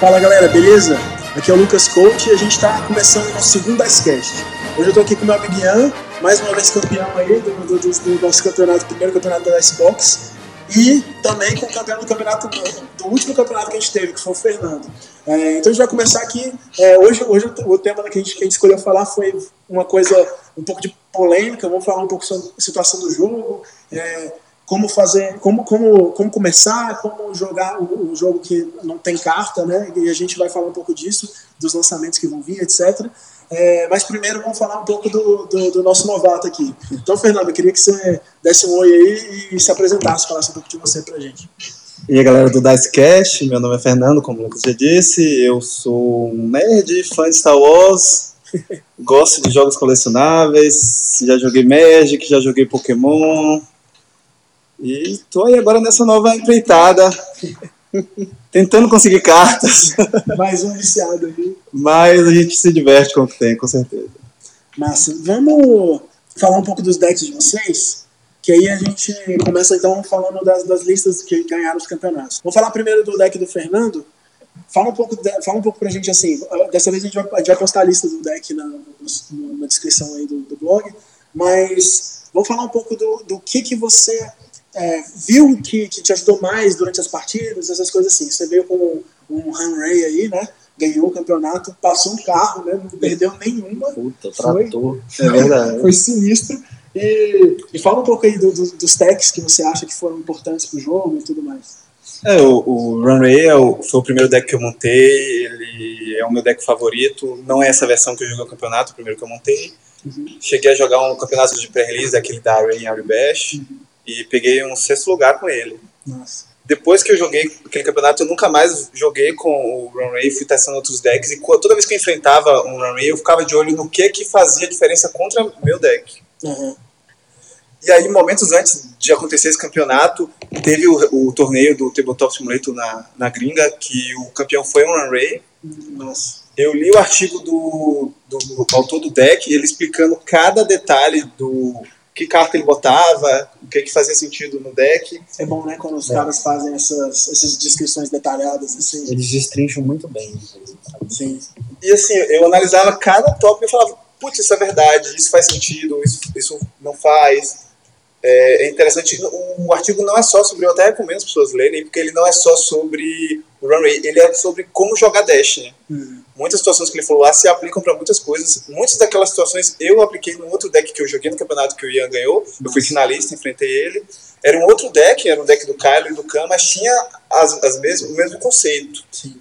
Fala galera, beleza? Aqui é o Lucas Coach e a gente está começando o nosso segundo Icecast. Hoje eu estou aqui com meu amigo Ian, mais uma vez campeão aí do, do, do, do nosso campeonato, primeiro campeonato da Icebox. E também com o campeão do campeonato do último campeonato que a gente teve, que foi o Fernando. É, então a gente vai começar aqui. É, hoje hoje o tema que a, gente, que a gente escolheu falar foi uma coisa um pouco de polêmica. Vamos falar um pouco sobre a situação do jogo. É, como fazer, como, como, como começar, como jogar o, o, jogo que não tem carta, né? E a gente vai falar um pouco disso, dos lançamentos que vão vir, etc. É, mas primeiro vamos falar um pouco do, do, do, nosso novato aqui. Então, Fernando, eu queria que você desse um oi aí e se apresentasse, falasse um pouco de você pra gente. E aí, galera do Dicecast, meu nome é Fernando, como o Lucas já disse, eu sou um nerd, fã de Star Wars, gosto de jogos colecionáveis, já joguei Magic, já joguei Pokémon, e tô aí agora nessa nova empreitada, tentando conseguir cartas. Mais um viciado aí. Mas a gente se diverte com o que tem, com certeza. Massa. Vamos falar um pouco dos decks de vocês? Que aí a gente começa então falando das, das listas que ganharam os campeonatos. Vou falar primeiro do deck do Fernando. Fala um pouco, de, fala um pouco pra gente assim. Dessa vez a gente vai, a gente vai postar a lista do deck na, na descrição aí do, do blog. Mas vamos falar um pouco do, do que, que você é, viu que, que te ajudou mais durante as partidas, essas coisas assim. Você veio com um Han Ray aí, né? Ganhou o campeonato, passou um carro, né? Não perdeu nenhuma. Puta, tratou. Foi, é verdade. Foi sinistro. E, e fala um pouco aí do, do, dos techs que você acha que foram importantes pro jogo e tudo mais. É, o, o Runway é o, foi o primeiro deck que eu montei, ele é o meu deck favorito. Não é essa versão que eu joguei o campeonato, o primeiro que eu montei. Uhum. Cheguei a jogar um campeonato de pré-release, aquele da Rain Ari Bash. Uhum e peguei um sexto lugar com ele. Nossa. Depois que eu joguei aquele campeonato, eu nunca mais joguei com o Runway, fui testando outros decks, e toda vez que eu enfrentava um Runway, eu ficava de olho no que que fazia diferença contra meu deck. Uhum. E aí, momentos antes de acontecer esse campeonato, teve o, o torneio do Tabletop Simulator na, na gringa, que o campeão foi um Runway. Nossa. Eu li o artigo do, do, do autor do deck, ele explicando cada detalhe do que carta ele botava, o que, que fazia sentido no deck. É bom, né, quando os é. caras fazem essas, essas descrições detalhadas. Assim. Eles destrincham muito bem. Sim. E assim, eu analisava cada tópico e falava, putz, isso é verdade, isso faz sentido, isso, isso não faz. É, é, interessante. O artigo não é só sobre, eu até recomendo as pessoas lerem, porque ele não é só sobre o runway, ele é sobre como jogar dash. Né? Uhum. Muitas situações que ele falou lá se aplicam para muitas coisas. Muitas daquelas situações eu apliquei no outro deck que eu joguei no campeonato que o Ian ganhou. Eu fui finalista, enfrentei ele. Era um outro deck, era um deck do Kylo e do Khan, mas tinha as, as o mesmo conceito. Sim.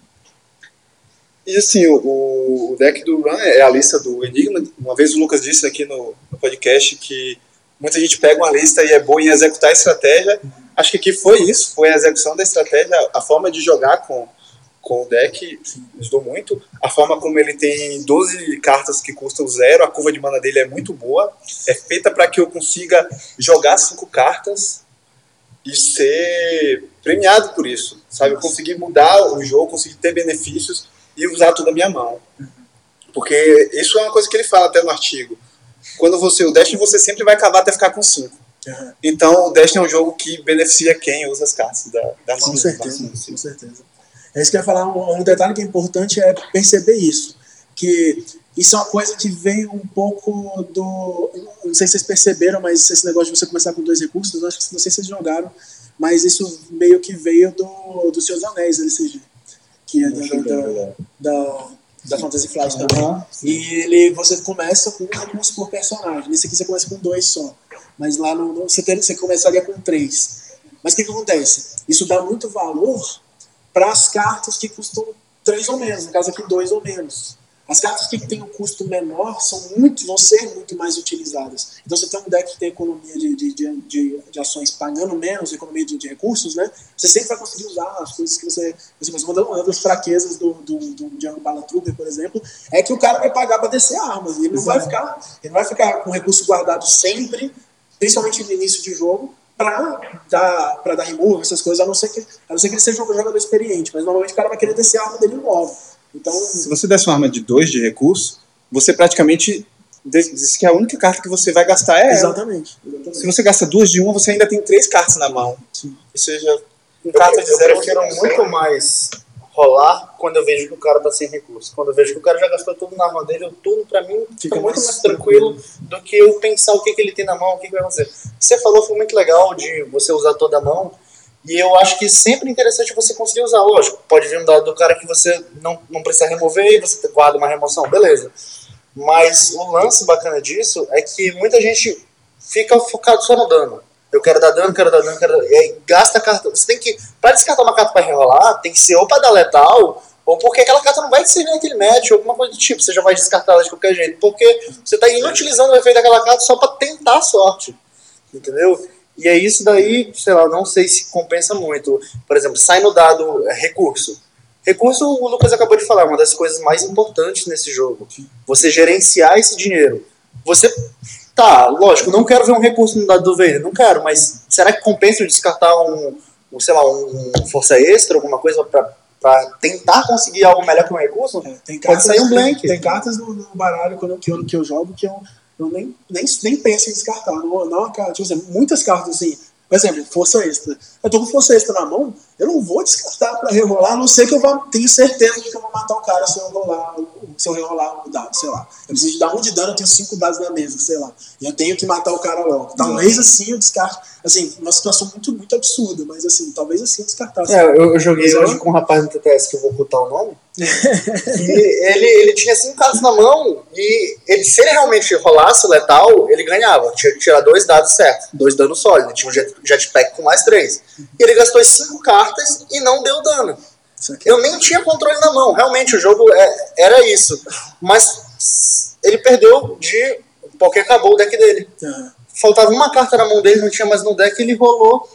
E assim, o, o deck do Run é a lista do Enigma. Uma vez o Lucas disse aqui no, no podcast que muita gente pega uma lista e é boa em executar a estratégia. Acho que aqui foi isso, foi a execução da estratégia, a forma de jogar com, com o deck ajudou muito. A forma como ele tem 12 cartas que custam zero, a curva de mana dele é muito boa. É feita para que eu consiga jogar cinco cartas e ser premiado por isso, sabe? Eu conseguir mudar o jogo, conseguir ter benefícios e usar tudo a minha mão. Porque isso é uma coisa que ele fala até no artigo quando você o Destiny, você sempre vai acabar até ficar com 5. Uhum. Então, o Destiny é um jogo que beneficia quem usa as cartas da, da mão. Com certeza, com certeza. É isso que eu ia falar. Um, um detalhe que é importante é perceber isso. Que isso é uma coisa que veio um pouco do. Não sei se vocês perceberam, mas esse negócio de você começar com dois recursos, acho que não sei se vocês jogaram, mas isso meio que veio do, do Seus Anéis, LCG. Que é da, da, da, da Fantasy Flight também. Uhum. E ele, você começa com um recurso por personagem. Nesse aqui você começa com dois só. Mas lá no, no você, ter, você começaria com três. Mas o que, que acontece? Isso dá muito valor para as cartas que custam três ou menos, no caso aqui dois ou menos. As cartas que têm um custo menor são muito, vão ser muito mais utilizadas. Então, você tem um deck que tem economia de, de, de, de ações pagando menos, economia de, de, recursos, né? Você sempre vai conseguir usar as coisas que você. você uma, uma das fraquezas do, do, do Django por exemplo, é que o cara vai pagar para descer armas. Ele não vai ficar, ele não vai ficar com recurso guardado sempre, principalmente no início de jogo, para dar, pra dar remove, essas coisas, a não, ser que, a não ser que ele seja um jogador experiente. Mas normalmente o cara vai querer descer a arma dele novo. Então, se você desse uma arma de 2 de recurso, você praticamente diz que a única carta que você vai gastar é exatamente, exatamente. Se você gasta duas de uma, você ainda tem três cartas na mão. Sim. Ou seja, com carta de zero eu prefiro muito mais rolar quando eu vejo que o cara tá sem recurso. Quando eu vejo que o cara já gastou tudo na arma dele, o turno pra mim fica, Fica muito mais mais tranquilo do que eu pensar o que, que ele tem na mão, o que, que vai fazer. Você falou foi muito legal de você usar toda a mão. E eu acho que sempre é interessante você conseguir usar. Lógico, pode vir um dado do cara que você não, não precisa remover e você guarda uma remoção, beleza. Mas o lance bacana disso é que muita gente fica focado só no dano. Eu quero dar dano, quero dar dano, quero dar... E aí gasta carta. Você tem que. Pra descartar uma carta pra rerolar, tem que ser ou pra dar letal, ou porque aquela carta não vai te servir naquele match, ou alguma coisa do tipo. Você já vai descartar ela de qualquer jeito. Porque você tá inutilizando o efeito daquela carta só pra tentar a sorte. Entendeu? E é isso daí, sei lá, não sei se compensa muito. Por exemplo, sai no dado é, recurso. Recurso, o Lucas acabou de falar, é uma das coisas mais importantes nesse jogo. Você gerenciar esse dinheiro. Você. Tá, lógico, não quero ver um recurso no dado do Vader, não quero, mas será que compensa eu descartar um, um sei lá, um força extra, alguma coisa pra, pra tentar conseguir algo melhor que um recurso? É, tem Pode sair um blank. Tem, tem cartas no, no baralho que, eu, que eu jogo que eu, eu nem, nem, nem penso em descartar. Não, não, cara, tipo assim, muitas cartas assim. Por exemplo, força extra. Eu tô com força extra na mão, eu não vou descartar pra rerolar, a não ser que eu vá, tenho certeza de que eu vou matar o cara se eu rolar, se eu rerolar o dado, sei lá. Eu preciso de dar um de dano, eu tenho cinco dados na mesa, sei lá. E eu tenho que matar o cara logo. Talvez assim eu descarte. Assim, uma situação muito, muito absurda, mas assim, talvez assim eu descartasse. É, eu, eu joguei hoje com um rapaz no TTS que eu vou ocultar o nome. e ele, ele tinha cinco cartas na mão e ele, se ele realmente rolasse o letal, ele ganhava. Tinha que tirar dois dados certos, dois danos sólidos. Tinha um jet- jetpack com mais três. Ele gastou as cinco cartas e não deu dano. É Eu nem tinha controle na mão, realmente o jogo é- era isso. Mas ele perdeu de. porque acabou o deck dele. Ah, Faltava uma carta na mão dele, não tinha mais no deck, ele rolou.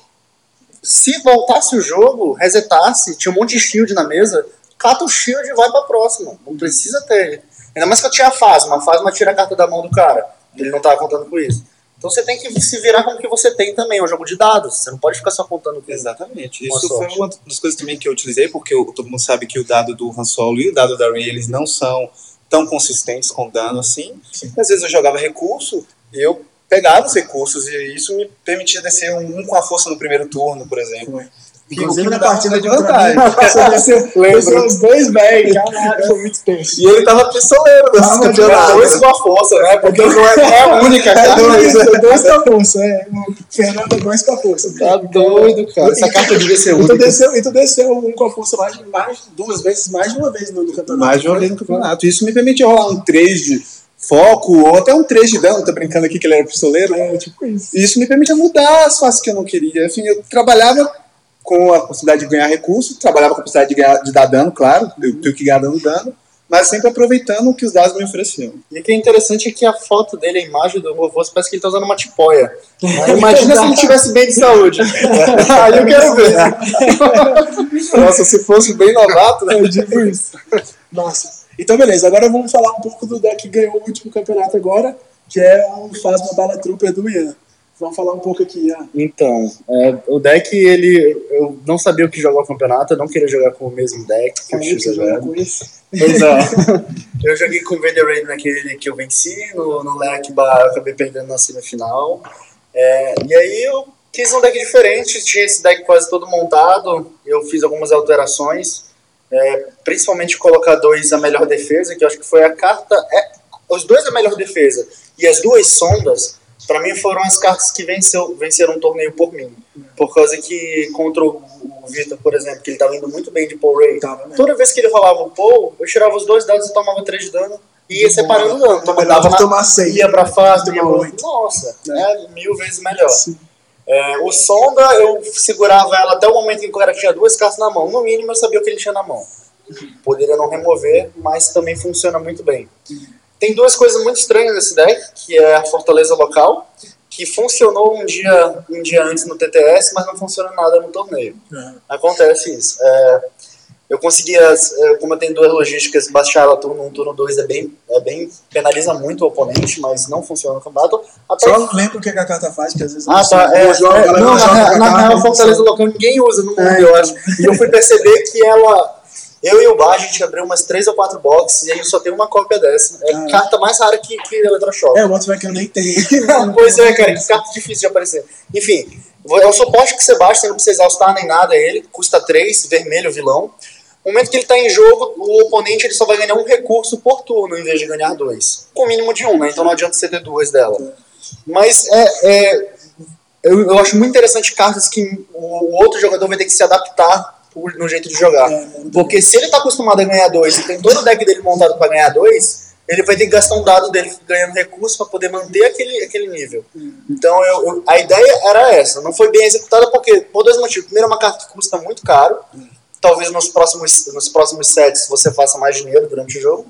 Se voltasse o jogo, resetasse, tinha um monte de shield na mesa, cata o shield e vai pra próxima. Não precisa ter. Ainda mais que eu tinha a Fasma. A Fasma tira a carta da mão do cara. Ele não tava contando com isso. Então você tem que se virar com o que você tem também. É um jogo de dados. Você não pode ficar só contando com isso. Exatamente. Isso foi uma das coisas também que eu utilizei, porque o- todo mundo sabe que o dado do Han Solo e o dado da Rey, eles não são tão consistentes com dano assim. Às vezes eu jogava recurso e eu pegava os recursos e isso me permitia descer um, um com a força no primeiro turno, por exemplo. foi. Inclusive na partida de vantagem. Desceu os dois bem, caralho, foi muito tenso. E ele tava pistoleiro nesse Tava campeonato. Dois com a força, né? Porque não é, não é a única, É cara. dois, é dois com a força, é. Fernando dois com a força. Tá doido, cara. Essa carta devia ser única. e tu desceu um com a força mais, mais duas vezes, mais de uma vez no, campeonato. mais de uma vez no campeonato. Isso me permitia rolar um 3 de foco ou até um 3 de dano. Tô brincando aqui que ele era pistoleiro. É, tipo isso. Isso me permitia mudar as faces que eu não queria. Enfim, eu trabalhava com a possibilidade de ganhar recurso, trabalhava com a possibilidade de, ganhar, de dar dano, claro, eu tenho que ganhar dando dano, mas sempre aproveitando o que os dados me ofereciam. E o que é interessante é que a foto dele, a imagem do Rovoso, parece que ele tá usando uma tipóia. Imagina se ele tivesse bem de saúde. Aí eu quero ver. Nossa, se fosse bem novato, né? É tipo isso. Nossa. Então, beleza. Agora vamos falar um pouco do deck que ganhou o último campeonato agora, que é o Phasma Bala Trooper do Ian. Vamos falar um pouco aqui, Ian. Então, é, o deck, ele. Eu não sabia o que jogar o campeonato, eu não queria jogar com o mesmo deck que eu tinha jogado. Pois é. Eu joguei com o Vader Raid naquele que eu venci, no, no Lekba eu acabei perdendo na semifinal. É, e aí eu quis um deck diferente, tinha esse deck quase todo montado, eu fiz algumas alterações, é, principalmente colocar dois a melhor defesa, que eu acho que foi a carta. É, os dois a melhor defesa e as duas sondas, pra mim foram as cartas que venceu, venceram o torneio por mim. Por causa que contra o, Vitor, por exemplo, que ele tava indo muito bem de Paul Ray, Tava, né? Toda vez que ele rolava o Paul, eu tirava os dois dados e tomava 3 de dano. E ia separando o dano. Tomava, dava na, tomar seis. ia pra fase, ia pra... oito. Nossa, É. é mil vezes melhor. Sim. É, o Sonda, eu segurava ela até o momento em que o cara tinha duas cartas na mão. No mínimo, eu sabia o que ele tinha na mão. Poderia não remover, mas também funciona muito bem. Tem duas coisas muito estranhas nesse deck, que é a Fortaleza Local, que funcionou um dia, um dia antes no TTS, mas não funciona nada no torneio. Aham. Acontece isso. É, eu conseguia, é, como eu tenho duas logísticas, baixar ela turno 1, turno 2 é bem, é bem. penaliza muito o oponente, mas não funciona no campeonato. Até Só lembra o que a carta faz, que às vezes ah, tá. É, Eu jogo, a é, não, joga na, a real, não Fortaleza. Local ninguém usa no mundo, É, eu então. acho. E eu fui perceber que ela. Eu e o Bar, a gente abriu umas três ou quatro boxes e a gente só tem uma cópia dessa. É Caramba. carta mais rara que, que Eletroshock. É, o outro vai que eu nem tenho. pois é, cara, que carta difícil de aparecer. Enfim, é o suporte que você baixa, você não precisa exaustar nem nada ele. Custa 3, vermelho, vilão. No momento que ele está em jogo, o oponente ele só vai ganhar um recurso por turno, em vez de ganhar dois. Com mínimo de um, né? Então não adianta você ter duas dela. Mas é, é eu, eu acho muito interessante cartas que o outro jogador vai ter que se adaptar no jeito de jogar. É, Porque se ele tá acostumado a ganhar dois e tem todo o deck dele montado para ganhar dois, ele vai ter que gastar um dado dele ganhando recurso para poder manter aquele, aquele nível. Então eu, eu- a ideia era essa. Não foi bem executada porque, por dois motivos. Primeiro, é uma carta que custa muito caro. Talvez nos próximos, nos próximos sets você faça mais dinheiro durante o jogo.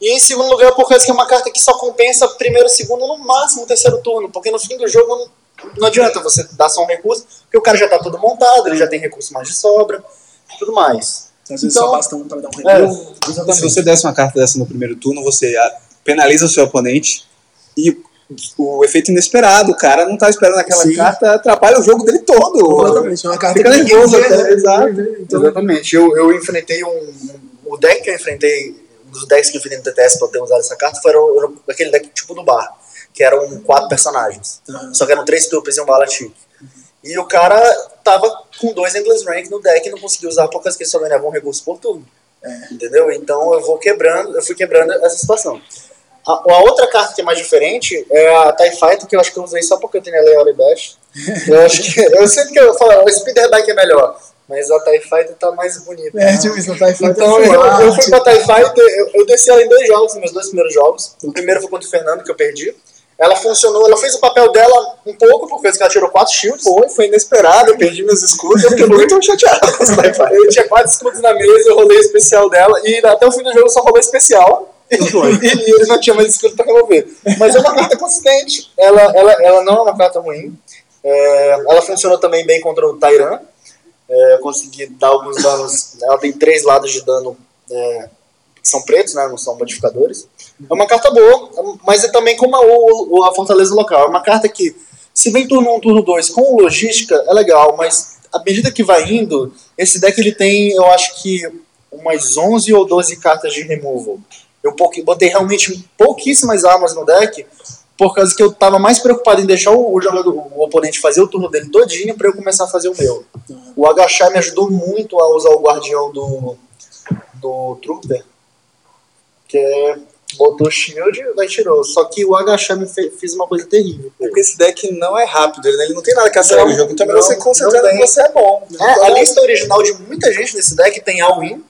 E em segundo lugar, por causa que é uma carta que só compensa primeiro, segundo, no máximo terceiro turno. Porque no fim do jogo não, adianta você dar só um recurso, porque o cara já tá todo montado, ele já tem recurso mais de sobra, tudo mais. Às vezes Então- só basta um para dar um É, recurso. Se você desse uma carta dessa no primeiro turno, você penaliza o seu oponente e o efeito inesperado, o cara não tá esperando aquela Sim. carta, atrapalha o jogo dele todo. Exatamente, é uma carta Fica que nervoso até, né? exato. Então, Exatamente. Eu, eu enfrentei um. O deck que eu enfrentei, um dos decks que eu enfrentei no TTS pra ter usado essa carta, foi era aquele deck tipo do bar, que eram quatro personagens. Aham. Só que eram três duplas e um Balatic. E o cara tava com dois Endless Rank no deck e não conseguia usar por causa que ele só ganhava um recurso por turno. Entendeu? Então eu vou quebrando, eu fui quebrando essa situação. A, a outra carta que é mais diferente é a TIE Fighter, que eu acho que eu usei só porque eu tenho a Leora e Bash. Eu acho que. Eu sempre que eu falo, o Speederback é melhor. Mas a TIE Fighter tá mais bonita. É, tipo isso, não tá em Então eu, eu fui pra TIE Fighter, eu, eu desci ela em dois jogos, meus dois primeiros jogos. O primeiro foi contra o Fernando, que eu perdi. Ela funcionou, ela fez o papel dela um pouco, por causa que ela tirou quatro shields. Foi, foi inesperado, eu perdi meus escudos, eu fiquei muito chateado. Eu tinha quatro escudos na mesa, eu rolei especial dela, e até o fim do jogo eu só rolei especial. e, e ele não tinha mais escudo pra remover. Mas é uma carta consistente. Ela, ela, ela não é uma carta ruim. É, ela funcionou também bem contra o Tyran. É, eu consegui dar alguns danos. Ela tem três lados de dano é, que são pretos, né? Não são modificadores. É uma carta boa, mas é também como a, o- a Fortaleza Local. É uma carta que, se vem turno 1, turno 2 com logística, é legal, mas à medida que vai indo, esse deck ele tem, eu acho que, umas 11 ou 12 cartas de removal. Eu botei realmente pouquíssimas armas no deck, por causa que eu tava mais preocupado em deixar o, o jogador, o oponente fazer o turno dele todinho para eu começar a fazer o meu. O agachar me ajudou muito a usar o guardião do, do Trooper, que é, botou shield e tirou. Só que o agachar me fe, fez uma coisa terrível. É porque esse deck não é rápido, ele ele não tem nada que acelerar o jogo, então é melhor você concentrar no que você é bom. É, a lista original de muita gente nesse deck tem All-In.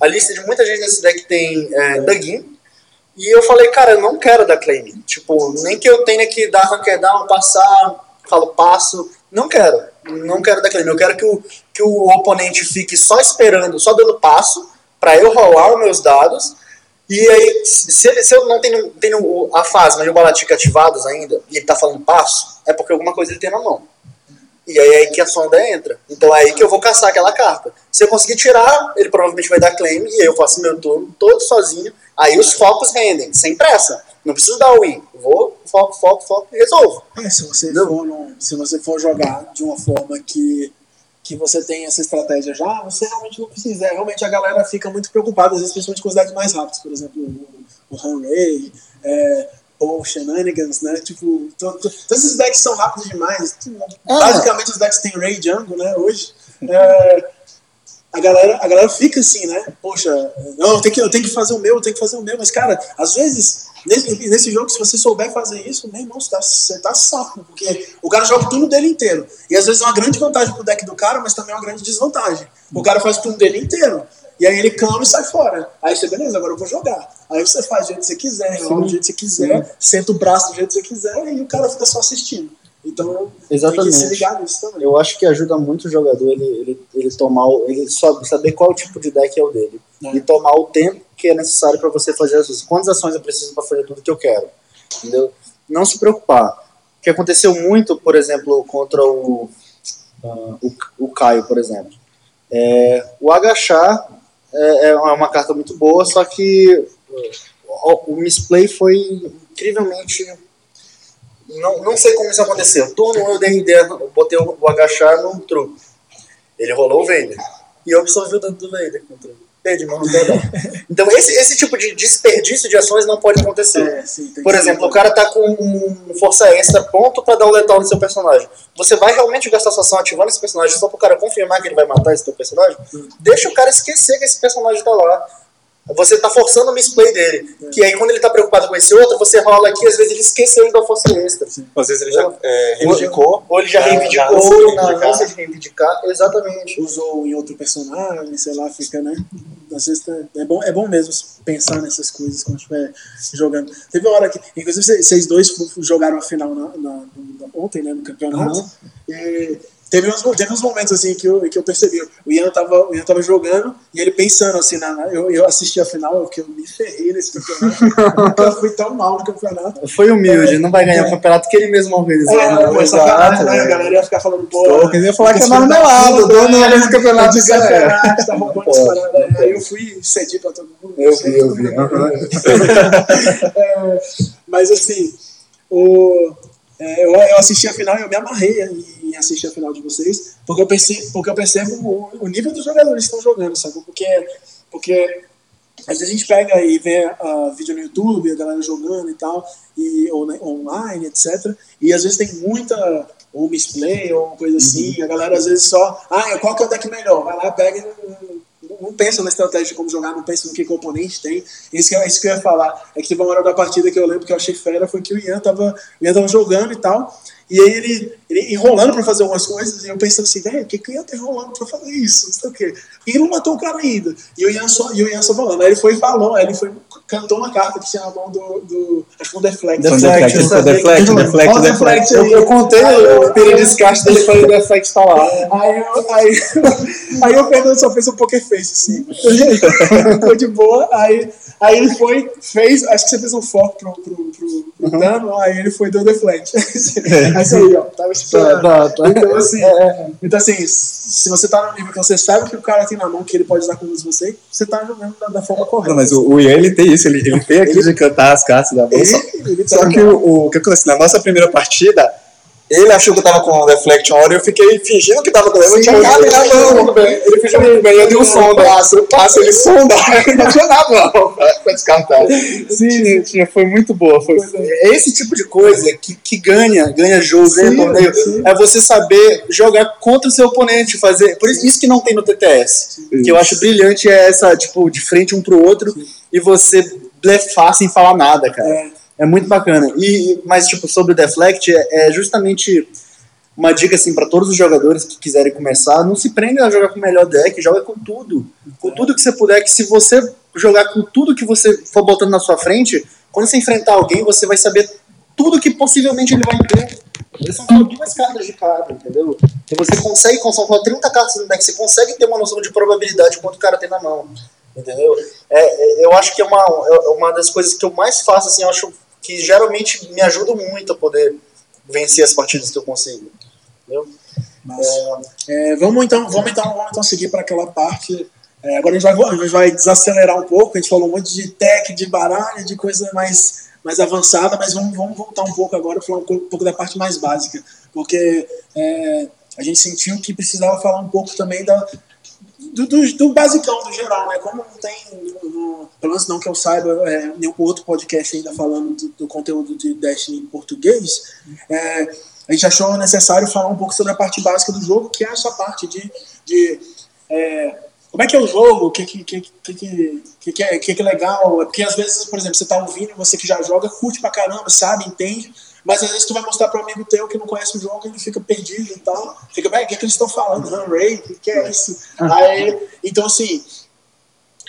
A lista de muita gente nesse deck tem é, Dugin. E eu falei, cara, eu não quero dar claim. Tipo, nem que eu tenha que dar ranked down, passar, falo passo. Não quero. Não quero dar claim. Eu quero que o, que o oponente fique só esperando, só dando passo, pra eu rolar os meus dados. E aí, se, se eu não tenho, tenho a Phasma e o Balatic ativados ainda, e ele tá falando passo, é porque alguma coisa ele tem na mão. E aí é aí que a sonda entra. Então é aí que eu vou caçar aquela carta. Se eu conseguir tirar, ele provavelmente vai dar claim e aí eu faço meu turno todo sozinho. Aí os focos rendem, sem pressa. Não preciso dar win. Vou, foco, foco, foco e resolvo. É, se você for num- se você for jogar de uma forma que que você tem essa estratégia já, você realmente não precisa. É, realmente a galera fica muito preocupada, às vezes, principalmente com os decks mais rápidos, por exemplo, o, o Hanray, é, ou Shenanigans, né? Tipo, to- to- todos esses decks são rápidos demais. Ah. Basicamente, os decks têm Ray Jungle, né? Hoje. É, a galera, a galera fica assim, né? Poxa, não, eu tenho, que, eu tenho que fazer o meu, eu tenho que fazer o meu. Mas, cara, às vezes, nesse, nesse jogo, se você souber fazer isso, meu irmão, você tá, você tá saco. Porque o cara joga o turno dele inteiro. E às vezes é uma grande vantagem pro deck do cara, mas também é uma grande desvantagem. O cara faz o turno dele inteiro. E aí ele cama e sai fora. Aí você, beleza, agora eu vou jogar. Aí você faz do jeito que você quiser, rola do jeito que você quiser, senta o braço do jeito que você quiser e o cara fica só assistindo. Então, tem que Exatamente. se ligar nisso também. Eu acho que ajuda muito o jogador ele, ele, ele tomar, ele saber qual tipo de deck é o dele. É. E tomar o tempo que é necessário para você fazer as Quantas ações eu preciso para fazer tudo que eu quero. Entendeu? Não se preocupar. O que aconteceu muito, por exemplo, contra o, ah, o, o Caio, por exemplo. É, o agachar é, é uma carta muito boa, só que o, o misplay foi incrivelmente não, não sei como isso aconteceu. Turno 1 eu ideia, eu botei o, o agachar no truque. Ele rolou o Vader. E eu absorvi o dano do Vader com o truque. perdi, mano, perdão. Então, esse, esse tipo de desperdício de ações não pode acontecer. É, sim, Por exemplo, o cara tá com um força extra pronto pra dar o letal no seu personagem. Você vai realmente gastar sua ação ativando esse personagem só pro cara confirmar que ele vai matar esse teu personagem? Deixa o cara esquecer que esse personagem tá lá. Você tá forçando o misplay dele. Que aí quando ele tá preocupado com esse outro, você rola aqui, às vezes ele esqueceu da força extra. Às vezes ele já é, reivindicou. Ou ele já Já- reivindicou, de na ânsia de reivindicar. Exatamente. usou em outro personagem, sei lá, fica, né? Às vezes tá- é bom, é bom mesmo pensar nessas coisas quando estiver jogando. Teve uma hora que, inclusive, vocês- dois jogaram a final na, na- na- ontem, né, no campeonato. E teve uns, teve uns momentos assim que eu, que eu percebi. O Ian, tava, o Ian tava jogando e ele pensando assim, na, na- eu, eu assisti a final, porque eu me ferrei nesse campeonato. Nunca fui tão mal no campeonato. Foi humilde, não vai ganhar o campeonato que ele mesmo organizou. É, né? mas sacanagem, né? A galera ia ficar falando, pô. Quem ia falar que é marmelada, dono desse campeonato de campeonato, tá roubando essa parada. Aí eu fui cedi pra todo mundo. Eu vi, eu vi. aham. É, mas assim, o, é, eu, eu assisti a final e eu me amarrei em, assistir a final de vocês, porque eu, perce, porque eu percebo o, o nível dos jogadores que estão jogando, sabe? Porque, porque às vezes a gente pega e vê ah, vídeo no YouTube, a galera jogando e tal, e, ou na- online, etc. E às vezes tem muita ou misplay ou coisa assim, a galera às vezes só, ah, qual que é o deck melhor? Vai lá, pega e não, pensa na estratégia de como jogar, não pensa no que, oponente tem. Isso que, isso que eu ia falar. É que teve uma hora da partida que eu lembro que eu achei fera, foi que o Ian tava, o Ian tava jogando e tal, e aí ele, ele enrolando pra fazer algumas coisas, e eu pensando assim, velho, o que, que o Ian tá enrolando pra fazer isso? Não sei o quê. E ele não matou o cara ainda. E o Ian só, e o Ian só falando. Aí ele foi e falou, aí ele foi, cantou uma carta que tinha na mão do. do acho que um deflect. Deflect, Deflect, deflect, deflect, o deflect. aí. Eu, eu contei o período de descarte dele para o deflect tá lá. Aí, eu, aí, aí o Fernando só fez um poker face, assim. Ficou de boa. Aí, aí ele foi, fez, acho que você fez um foco pro, pro, pro, dano, aí ele foi deu deflect. Aí aí, ó, tava esperando. Tá, tá. Então, assim, então, assim, se você tá no nível que você sabe que o cara tem na mão, que ele pode usar com você, você tá jogando da, da forma correta. Não, mas o, o Ian, ele tem isso, ele, ele tem aquilo de cantar as cartas da mão. Só, Ele- ele tá só que o, o, o que acontece? Na nossa primeira partida, ele achou que eu tava com o Deflect uma hora e eu fiquei fingindo que tava com ele. Eu não tinha nada na mão. Ele fez muito bem, eu dei um som da. passo, eu passo, ele sonda, não tinha na mão pra pra descartar. Sim, tinha, foi muito boa. Foi, é esse tipo de coisa que, que ganha, ganha jogo, ganha Sim, torneio. sim. É você saber jogar contra o seu oponente, fazer. Por isso, isso que não tem no TTS. Que eu acho brilhante é essa, tipo, de frente um pro outro e você blefar sem falar nada, cara. É. É muito bacana. E, mas, tipo, sobre o Deflect, é, é justamente uma dica, assim, para todos os jogadores que quiserem começar, não se prendem a jogar com o melhor deck, joga com tudo. Com tudo que você puder, que se você jogar com tudo que você for botando na sua frente, quando você enfrentar alguém, você vai saber tudo que possivelmente ele vai ter. São só duas cartas de cada, entendeu? Então você consegue, com só 30 cartas no deck, você consegue ter uma noção de probabilidade quanto o cara tem na mão. Entendeu? É, é, eu acho que é uma, é uma das coisas que eu mais faço, assim, eu acho que geralmente me ajuda muito a poder vencer as partidas que eu consigo. Entendeu? Massa. É, vamos, então, vamos, então, vamos então seguir para aquela parte. É, agora a gente, vai, a gente vai desacelerar um pouco. A gente falou um monte de tech, de baralho, de coisa mais, mais avançada, mas vamos, vamos voltar um pouco agora falar um pouco, um pouco da parte mais básica. Porque é, a gente sentiu que precisava falar um pouco também da, do, do, do basicão, do geral, né? Como não tem, no- no- pelo menos não que eu saiba, é, nenhum outro podcast ainda falando do, do conteúdo de Destiny em português, é, a gente achou necessário falar um pouco sobre a parte básica do jogo, que é essa parte de, de é, como é que é o jogo, o que que, que, que, que, que, é, que, que é legal. Porque às vezes, por exemplo, você tá ouvindo, você que já joga, curte pra caramba, sabe, entende, mas às vezes tu vai mostrar para um amigo teu que não conhece o jogo e ele fica perdido e tal. Fica, velho, o que, que eles estão falando? Run Ray, o que, é isso? Aí, então, assim,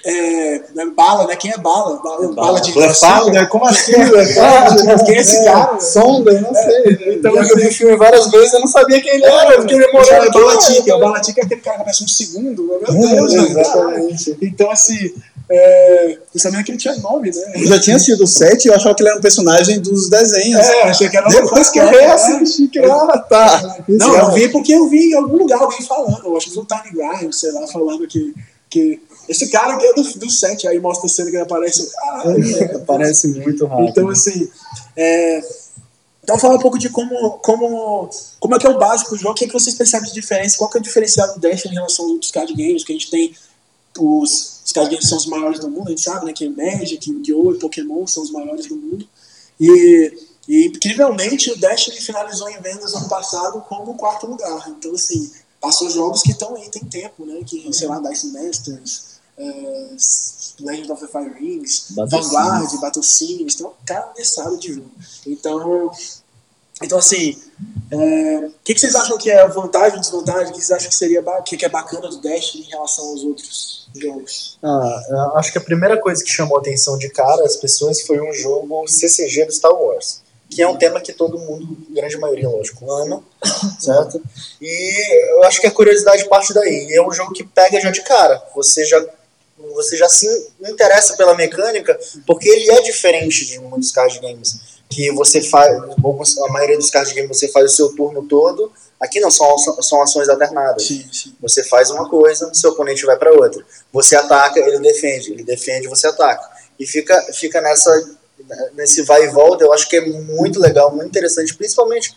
é, né, bala, né? Quem é bala? Bala, bala de Blefado, né? Como assim? Quem é esse cara? Sonda, eu não sei. Então, eu vi o filme várias vezes, eu não sabia quem ele era, eu fiquei demorando. O Balatica, o Balatica é aquele cara que aparece um segundo. Meu Deus, né? Exatamente. Então, assim, é, eu sabia que ele tinha nome, né? Eu já tinha assistido o 7 e eu achava que ele era um personagem dos desenhos. É, achei que era Depois que eu é, reassisti, que ah, tá. Não, eu vi porque eu vi em algum lugar alguém falando. Eu acho que foi o Tiny Grimes, sei lá, falando que, que esse cara aqui é do, do set. Aí mostra a cena que ele aparece. Caralho, né? Parece muito rápido. Então, assim. É, então, fala um pouco de como, como, como é que é o básico do jogo, o que, é que vocês percebem de diferença, qual que é o diferencial do Destiny em relação aos outros card games que a gente tem os, os card games são os maiores do mundo, a gente sabe, né? Que é Magic, Yu-Gi-Oh! e Pokémon são os maiores do mundo. E, e incrivelmente o Destiny finalizou em vendas ano passado como quarto lugar. Então, assim, passou jogos que estão aí, tem tempo, né? Que, sei lá, Dice Masters, é, Legend of the Fire Rings, Battle Vanguard, Battle Sims, então, cabeçada de jogo. Então, então assim, é, o que, que vocês acham que é vantagem, desvantagem? O que vocês acham que seria que, que é bacana do Destiny em relação aos outros jogos? Ah, acho que a primeira coisa que chamou a atenção de cara as pessoas foi um jogo CCG do Star Wars. Que é um tema que todo mundo, grande maioria, lógico, ama, certo? E eu acho que a curiosidade parte daí. É um jogo que pega já de cara. Você já, você já se interessa pela mecânica, porque ele é diferente de muitos card games. Que você faz, a maioria dos card games você faz o seu turno todo. Aqui não, são, são ações alternadas. Sim, sim. Você faz uma coisa, seu oponente vai para outra. Você ataca, ele defende. Ele defende, você ataca. E fica, fica nessa nesse vai e volta. Eu acho que é muito legal, muito interessante, principalmente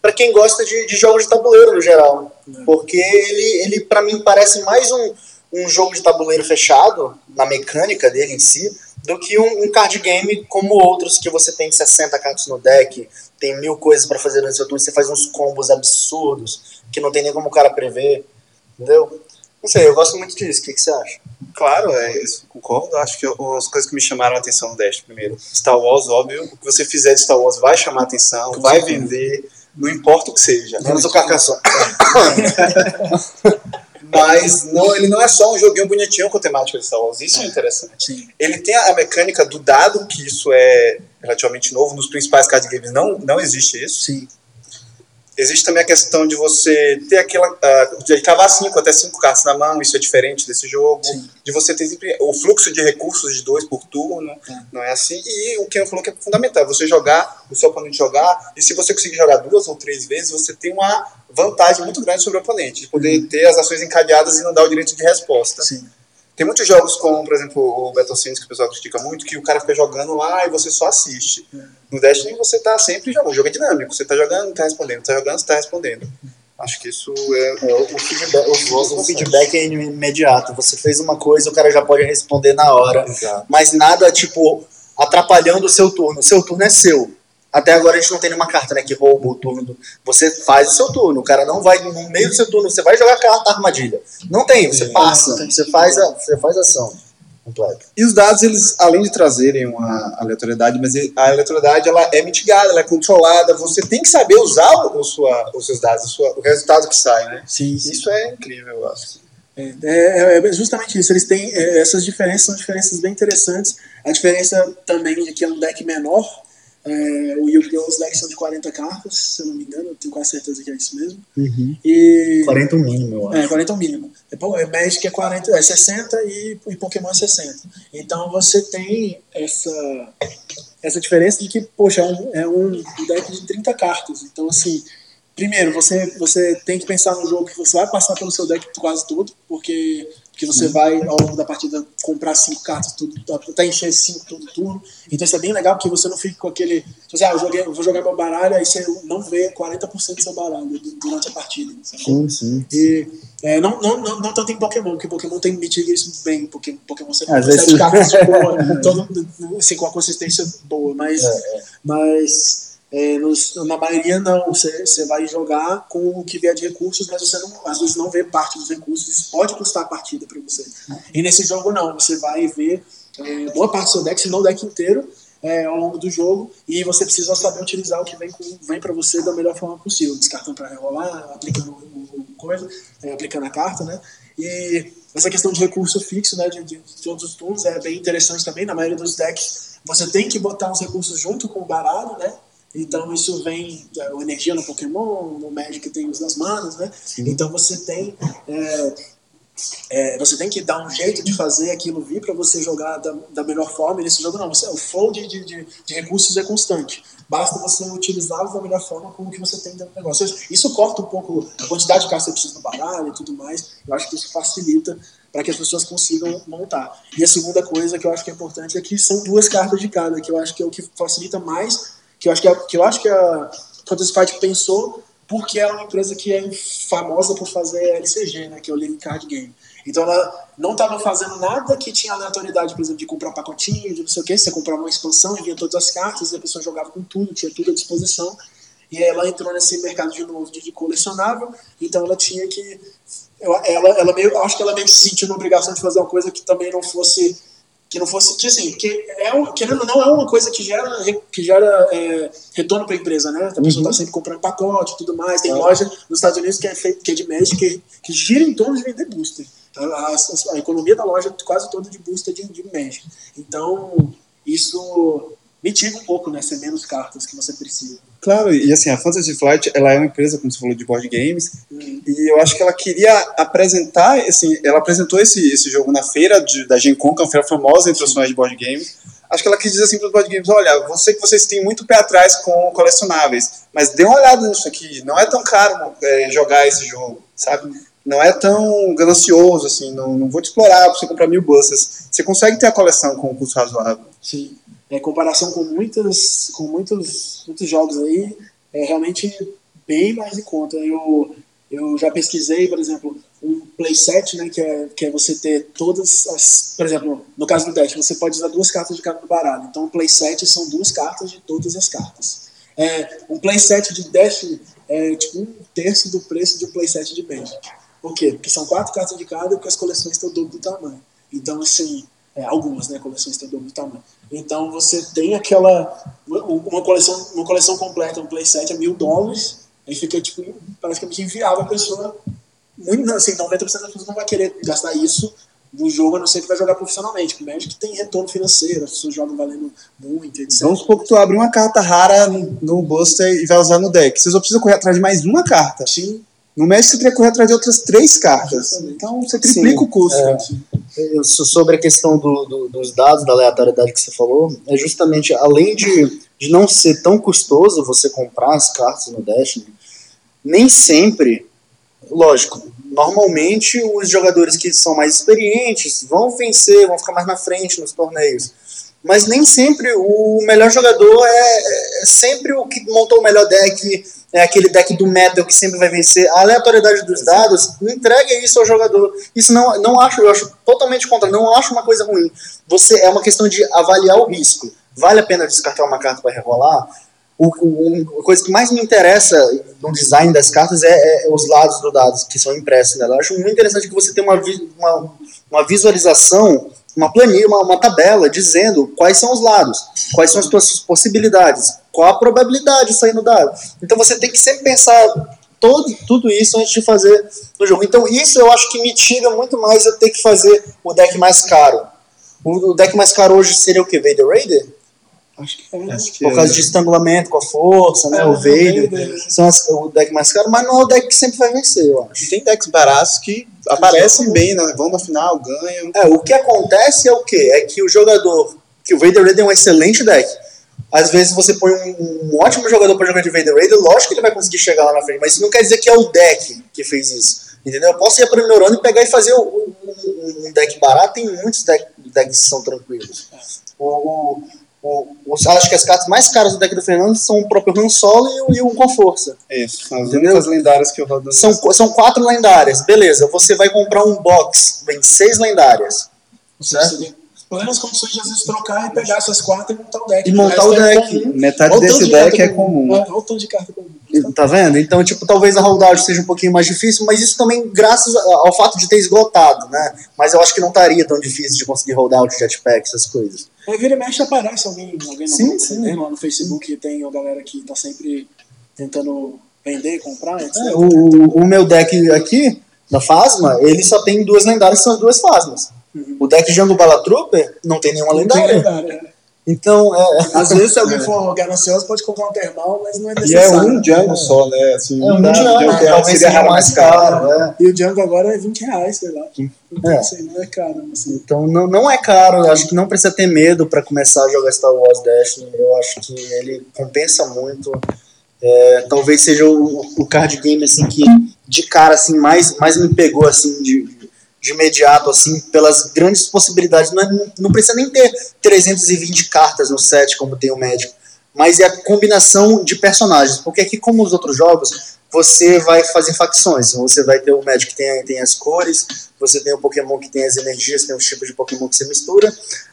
para quem gosta de, de jogos de tabuleiro no geral. Porque ele, ele para mim, parece mais um, um jogo de tabuleiro fechado, na mecânica dele em si, do que um, um card game como outros que você tem 60 cartas no deck, tem mil coisas para fazer no seu turno, você faz uns combos absurdos que não tem nem como o cara prever. Entendeu? Não sei, eu gosto muito disso. O que, que você acha? Claro, é concordo. Acho que as coisas que me chamaram a atenção no Dash, primeiro, Star Wars, óbvio, o que você fizer de Star Wars vai chamar a atenção, vai vender, não importa o que seja. Menos o Carcassonne. Mas não, ele não é só um joguinho bonitinho com temática de Star Wars, isso é interessante. Sim. Ele tem a mecânica do dado, que isso é relativamente novo, nos principais card games não, não existe isso. Sim. Existe também a questão de você ter aquela. Uh, de cavar cinco, até cinco cartas na mão, isso é diferente desse jogo. Sim. De você ter sempre o fluxo de recursos de dois por turno, não é assim. E o Ken falou que é fundamental, você jogar, o seu oponente jogar, e se você conseguir jogar duas ou três vezes, você tem uma vantagem muito grande sobre o oponente, de poder ter as ações encadeadas e não dar o direito de resposta. Sim. Tem muitos jogos como, por exemplo, o Battle Sims, que o pessoal critica muito, que o cara fica jogando lá e você só assiste. No Destiny você tá sempre jogando. O jogo é dinâmico. Você tá jogando, tá respondendo. Tá jogando, tá respondendo. Acho que isso é... É, o, feedback, o, o feedback é imediato. Você fez uma coisa, o cara já pode responder na hora. Exato. Mas nada, tipo, atrapalhando o seu turno. O seu turno é seu. Até agora a gente não tem nenhuma carta né, que rouba o turno. Do... Você faz o seu turno. O cara não vai, no meio do seu turno, você vai jogar a carta armadilha. Não tem, você passa. Você faz a, você faz a ação completa. E os dados, eles, além de trazerem uma aleatoriedade, mas a aleatoriedade ela é mitigada, ela é controlada. Você tem que saber usar o, sua, os seus dados, o, sua, o resultado que sai, né? Sim, sim. Isso é incrível, eu acho. É, é, é justamente isso. Eles têm é, essas diferenças, são diferenças bem interessantes. A diferença também de que é um deck menor. É, o Yu-Gi-Oh! os decks são de 40 cartas, se eu não me engano, eu tenho quase certeza que é isso mesmo. E 40 mínimo, eu acho. é, 40 é o mínimo. É, é Magic é 40, é 60 e, e Pokémon é 60. Então você tem essa, essa diferença de que, poxa, é um, é um deck de 30 cartas. Então, assim, primeiro, você, você tem que pensar no jogo que você vai passar pelo seu deck quase todo, porque, porque você vai, ao longo da partida, comprar cinco cartas tudo, até encher cinco todo turno. Então isso é bem legal, porque você não fica com aquele. Você, ah, eu, joguei, eu vou jogar meu baralho, aí você não vê 40% do seu baralho durante a partida. sabe? Sim, sim. E é, não, não, não, não tanto em Pokémon, porque Pokémon tem mitiga isso bem, porque Pokémon você tem sete cartas de boa, todo, assim, com a consistência boa, mas, mas é, nos- na maioria não, você, você vai jogar com o que vier de recursos, mas você não, às vezes não vê parte dos recursos, isso pode custar a partida para você. E nesse jogo não, você vai ver é, boa parte do seu deck, se não o deck inteiro, é, ao longo do jogo, e você precisa saber utilizar o que vem, com- vem para você da melhor forma possível, descartando para rerolar, aplicando coisa, é, aplicando a carta, né? E essa questão de recurso fixo, né, de, de, de todos os turnos, é bem interessante também. Na maioria dos decks, você tem que botar os recursos junto com o baralho, né? Então isso vem, é, a energia no Pokémon, no Magic tem os das manas, né? Então você tem é, é, você tem que dar um jeito de fazer aquilo vir para você jogar da, da melhor forma. E nesse jogo, não. Você, o flow de, de, de, recursos é constante. Basta você utilizá-los da melhor forma com o que você tem dentro do negócio. Isso, isso corta um pouco a quantidade de cartas que você precisa no baralho e tudo mais. Eu acho que isso facilita para que as pessoas consigam montar. E a segunda coisa que eu acho que é importante é que são duas cartas de cada, que eu acho que é o que facilita mais, que eu acho que, é, que, eu acho que a Fantasy Fight pensou porque é uma empresa que é famosa por fazer LCG, né, que é o Living Card Game. Então ela não estava fazendo nada que tinha aleatoriedade, por exemplo, de comprar pacotinho, de não sei o que, você comprava uma expansão e vinha todas as cartas e a pessoa jogava com tudo, tinha tudo à disposição. E ela entrou nesse mercado de novo de colecionável, então ela tinha que. Ela, ela meio, acho que ela meio que se sentiu na obrigação de fazer uma coisa que também não fosse que não fosse que assim porque é um, querendo ou não é uma coisa que gera que gera é, retorno para a empresa né a pessoa está Uhum. sempre comprando pacote e tudo mais tem É. loja nos Estados Unidos que é feito que é de Magic que, que gira em torno de vender booster a, a- a economia da loja é quase toda de booster de, de Magic então isso mitiga um pouco né ser menos cartas que você precisa Claro, e assim, a Fantasy Flight, ela é uma empresa, como você falou, de board games, Hum. e eu acho que ela queria apresentar, assim, ela apresentou esse, esse jogo na feira de, da Gen Con, que é uma feira famosa entre os fãs de board games. Acho que ela quis dizer assim para os board games, olha, eu sei que vocês têm muito pé atrás com colecionáveis, mas dê uma olhada nisso aqui, não é tão caro é, jogar esse jogo, sabe? Não é tão ganancioso, assim, não, não vou te explorar para você comprar mil buses. Você consegue ter a coleção com um custo razoável. Sim. É, em comparação com muitas, com muitos, muitos jogos aí, é realmente bem mais em conta. Eu, eu já pesquisei, por exemplo, um playset, né, que é, que é você ter todas as. Por exemplo, no caso do Dash, você pode usar duas cartas de cada baralho. Então, um playset são duas cartas de todas as cartas. É, um playset de Dash é tipo um terço do preço de um playset de Magic. Por quê? Porque são quatro cartas de cada, porque as coleções têm o dobro do tamanho. Então, assim, é, algumas né, coleções têm o dobro do tamanho. Então, você tem aquela. Uma coleção, uma coleção completa, um playset a mil dólares, aí fica tipo, praticamente inviável a pessoa. Muito, assim, 90% das pessoas não vai querer gastar isso no jogo, a não ser que vai jogar profissionalmente. O Magic tem retorno financeiro, as pessoas jogam valendo muito, etc. Vamos supor que tu abre uma carta rara no, no Buster e vai usar no deck. Você só precisa correr atrás de mais uma carta. Sim, No Magic você teria que correr atrás de outras três cartas. Exatamente. Então você triplica Sim, o custo. é. Eu- so- sobre a questão do- do- dos dados, da aleatoriedade que você falou, é justamente, além de, de não ser tão custoso você comprar as cartas no Destiny, nem sempre, lógico, normalmente os jogadores que são mais experientes vão vencer, vão ficar mais na frente nos torneios. Mas nem sempre o melhor jogador é, é sempre o que montou o melhor deck, é aquele deck do metal que sempre vai vencer. A aleatoriedade dos dados entrega isso ao jogador. Isso não, não acho, eu acho totalmente contra, não acho uma coisa ruim. Você é uma questão de avaliar o risco. Vale a pena descartar uma carta para rerolar? O, o, a coisa que mais me interessa no design das cartas é, é os lados do dado que são impressos nela. Eu acho muito interessante que você tenha uma, uma, uma visualização, uma planilha, uma, uma tabela dizendo quais são os lados, quais são as suas possibilidades, qual a probabilidade de sair no dado. Então você tem que sempre pensar todo, tudo isso antes de fazer no jogo. Então isso eu acho que mitiga muito mais eu ter que fazer o deck mais caro. O, o deck mais caro hoje seria o que? Vader Raider? Acho que é. Acho que Por causa de estrangulamento com a força, né? É, o Vader. São as- o deck mais caro, mas não é o deck que sempre vai vencer, eu acho. Tem decks baratos que aparecem bem, né? vão na final, ganham. É, o que acontece é o quê? É que o jogador. Que o Vader Raider é um excelente deck. Às vezes você põe um, um ótimo jogador para jogar de Vader Raider, lógico que ele vai conseguir chegar lá na frente, mas isso não quer dizer que é o deck que fez isso. Entendeu? Eu posso ir aprimorando e pegar e fazer o- um, um deck barato, tem muitos deck, decks que são tranquilos. O, o, os- acho que as cartas mais caras do deck do Fernando são o próprio Han Solo e o, e o com força. Isso, são as Entendeu? únicas lendárias que eu rodo. São, são quatro lendárias, beleza. Você vai comprar um box, vem seis lendárias. Tem plenas condições de às vezes trocar e pegar essas quatro e montar o deck. E montar o é deck. comum. Metade Olha desse de deck é comum. É, olha o tanto de carta comum. Tá vendo? Então, tipo, talvez a rodagem seja um pouquinho mais difícil, mas isso também graças ao fato de ter esgotado, né? Mas eu acho que não estaria tão difícil de conseguir rodar o jetpack, essas coisas. Aí vira e mexe aparece alguém, alguém no Sim, grupo, sim. né, lá no Facebook tem a galera que tá sempre tentando vender, comprar, etc. É, o, o- meu deck aqui, da Phasma, ele só tem duas lendárias, são as duas Phasmas. Uhum. O deck Jungle Bala Trooper não tem nenhuma Não tem lendária. É. Então, é, Às vezes, se alguém for ganancioso, pode comprar um termal, mas não é E é necessário. um jungle só, né? Assim, é um dá- Django, Django talvez seria mais caro. é. E o Django agora é 20 reais, sei lá. Então, É. assim, não é caro. Assim. Então não, não é caro, eu acho que não precisa ter medo para começar a jogar Star Wars Destiny. Eu acho que ele compensa muito. É, talvez seja o, o card game assim que de cara assim mais, mais me pegou assim de, de imediato assim pelas grandes possibilidades. Não, é- não precisa nem ter 320 cartas no set como tem o Magic, mas é a combinação de personagens. Porque aqui, como os outros jogos, você vai fazer facções. Você vai ter o Magic que tem, tem as cores, você tem o Pokémon que tem as energias, tem os tipos de Pokémon que você mistura.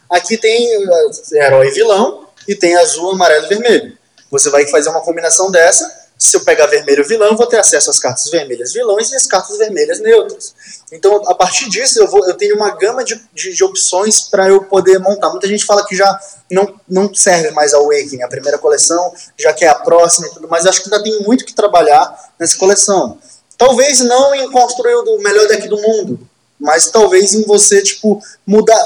Aqui tem uh, herói e vilão, e tem azul, amarelo e vermelho. Você vai fazer uma combinação dessa. Se eu pegar vermelho vilão, eu vou ter acesso às cartas vermelhas vilões e às cartas vermelhas neutras. Então, a partir disso, eu, vou, eu tenho uma gama de, de, de opções para eu poder montar. Muita gente fala que já não, não serve mais a Awakening, a primeira coleção, já que é a próxima e tudo mais. Acho que ainda tem muito que trabalhar nessa coleção. Talvez não em construir o melhor deck do mundo, mas talvez em você, tipo, mudar.